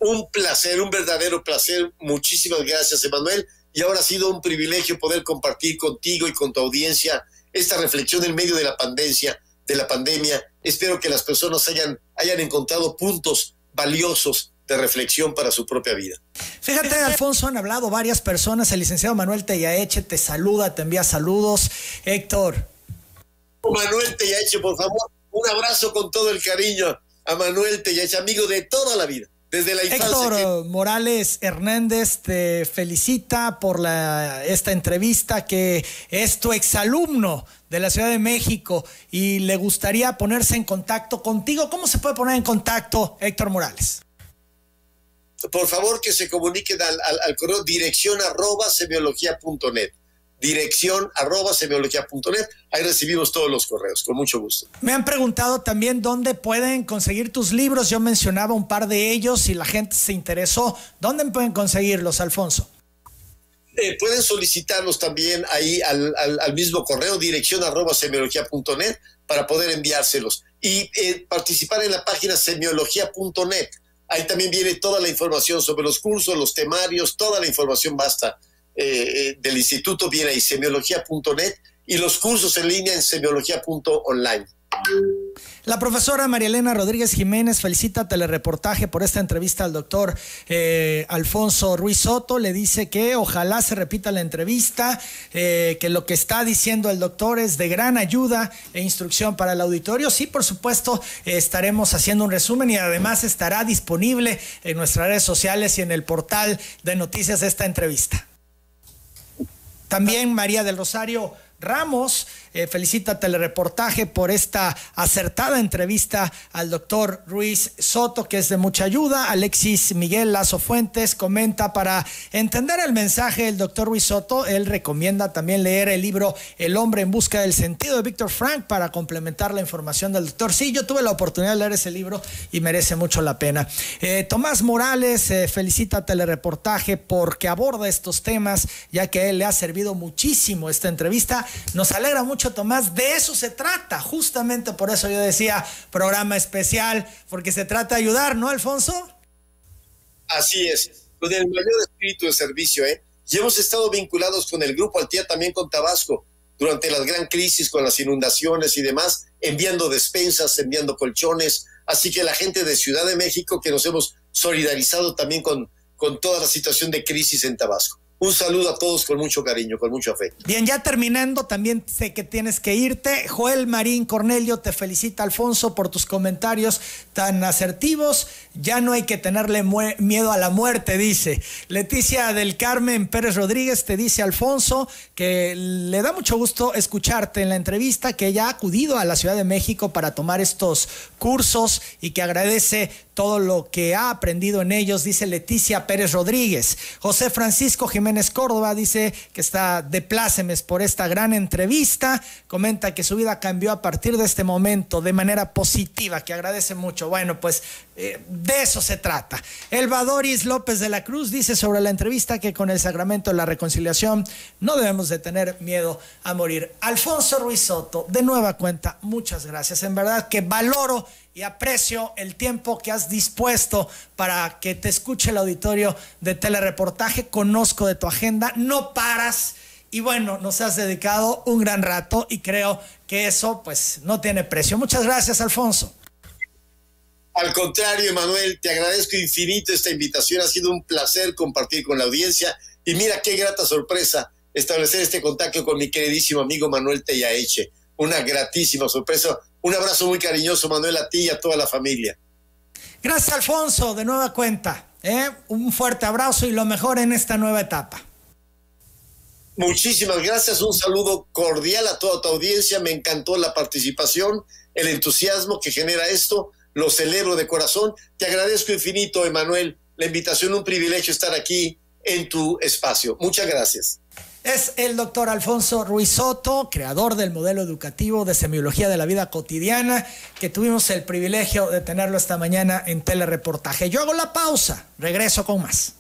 un placer, un verdadero placer. Muchísimas gracias, Emanuel. Y ahora ha sido un privilegio poder compartir contigo y con tu audiencia esta reflexión en medio de la pandemia, de la pandemia. Espero que las personas hayan, hayan encontrado puntos valiosos de reflexión para su propia vida. Fíjate, Alfonso, han hablado varias personas. El licenciado Manuel Tellaeche te saluda, te envía saludos. Héctor. Manuel Tellaeche, por favor, un abrazo con todo el cariño a Manuel Tellaeche, amigo de toda la vida. Desde la infancia. Héctor Morales Hernández te felicita por la, esta entrevista que es tu exalumno de la Ciudad de México y le gustaría ponerse en contacto contigo. ¿Cómo se puede poner en contacto Héctor Morales? Por favor que se comuniquen al, correo dirección arroba semiología.net dirección arroba semiología.net. Ahí recibimos todos los correos, con mucho gusto. Me han preguntado también dónde pueden conseguir tus libros. Yo mencionaba un par de ellos. Si la gente se interesó, ¿dónde pueden conseguirlos, Alfonso? Eh, pueden solicitarlos también ahí al, mismo correo, dirección arroba semiología.net, para poder enviárselos. Y eh, participar en la página semiología.net. Ahí también viene toda la información sobre los cursos, los temarios, toda la información basta eh, eh, del instituto viene ahí, semiología.net, y los cursos en línea en semiología.online. La profesora María Elena Rodríguez Jiménez felicita Telereportaje por esta entrevista al doctor eh, Alfonso Ruiz Soto. Le dice que ojalá se repita la entrevista, que lo que está diciendo el doctor es de gran ayuda e instrucción para el auditorio. Sí, por supuesto, estaremos haciendo un resumen y además estará disponible en nuestras redes sociales y en el portal de noticias de esta entrevista. También María del Rosario Ramos eh, felicita Telereportaje por esta acertada entrevista al doctor Ruiz Soto, que es de mucha ayuda. Alexis Miguel Lazo Fuentes comenta para entender el mensaje del doctor Ruiz Soto, él recomienda también leer el libro El hombre en busca del sentido de Víctor Frank para complementar la información del doctor. Sí, yo tuve la oportunidad de leer ese libro y merece mucho la pena. Eh, Tomás Morales eh, felicita Telereportaje porque aborda estos temas, ya que a él le ha servido muchísimo esta entrevista. Nos alegra mucho Tomás. De eso se trata. Justamente por eso yo decía programa especial, porque se trata de ayudar, ¿no, Alfonso? Así es, con el mayor espíritu de servicio, ¿eh? Y hemos estado vinculados con el Grupo Altía, también con Tabasco, durante las gran crisis, con las inundaciones y demás, enviando despensas, enviando colchones. Así que la gente de Ciudad de México, que nos hemos solidarizado también con, con toda la situación de crisis en Tabasco. Un saludo a todos con mucho cariño, con mucho afecto. Bien, ya terminando, también sé que tienes que irte. Joel Marín Cornelio te felicita, Alfonso, por tus comentarios tan asertivos. Ya no hay que tenerle miedo a la muerte, dice. Leticia del Carmen Pérez Rodríguez te dice, Alfonso, que le da mucho gusto escucharte en la entrevista, que ella ha acudido a la Ciudad de México para tomar estos cursos y que agradece todo lo que ha aprendido en ellos, dice Leticia Pérez Rodríguez. José Francisco Jiménez Córdoba dice que está de plácemes por esta gran entrevista. Comenta que su vida cambió a partir de este momento de manera positiva, que agradece mucho. Bueno, pues eh, de eso se trata. Elba Doris López de la Cruz dice sobre la entrevista que con el sacramento de la reconciliación no debemos de tener miedo a morir. Alfonso Ruiz Soto, de nueva cuenta, muchas gracias. En verdad que valoro y aprecio el tiempo que has dispuesto para que te escuche el auditorio de telereportaje. Conozco de tu agenda, no paras. Y bueno, nos has dedicado un gran rato y creo que eso pues no tiene precio. Muchas gracias, Alfonso. Al contrario, Emanuel, te agradezco infinito esta invitación. Ha sido un placer compartir con la audiencia. Y mira qué grata sorpresa establecer este contacto con mi queridísimo amigo Manuel Tellaeche. Una gratísima sorpresa. Un abrazo muy cariñoso, Manuel, a ti y a toda la familia. Gracias, Alfonso, de nueva cuenta. ¿eh? Un fuerte abrazo y lo mejor en esta nueva etapa. Muchísimas gracias, un saludo cordial a toda tu audiencia. Me encantó la participación, el entusiasmo que genera esto lo celebro de corazón. Te agradezco infinito, Emanuel, la invitación, un privilegio estar aquí en tu espacio. Muchas gracias. Es el doctor Alfonso Ruiz Soto, creador del modelo educativo de semiología de la vida cotidiana, que tuvimos el privilegio de tenerlo esta mañana en telereportaje. Yo hago la pausa, regreso con más.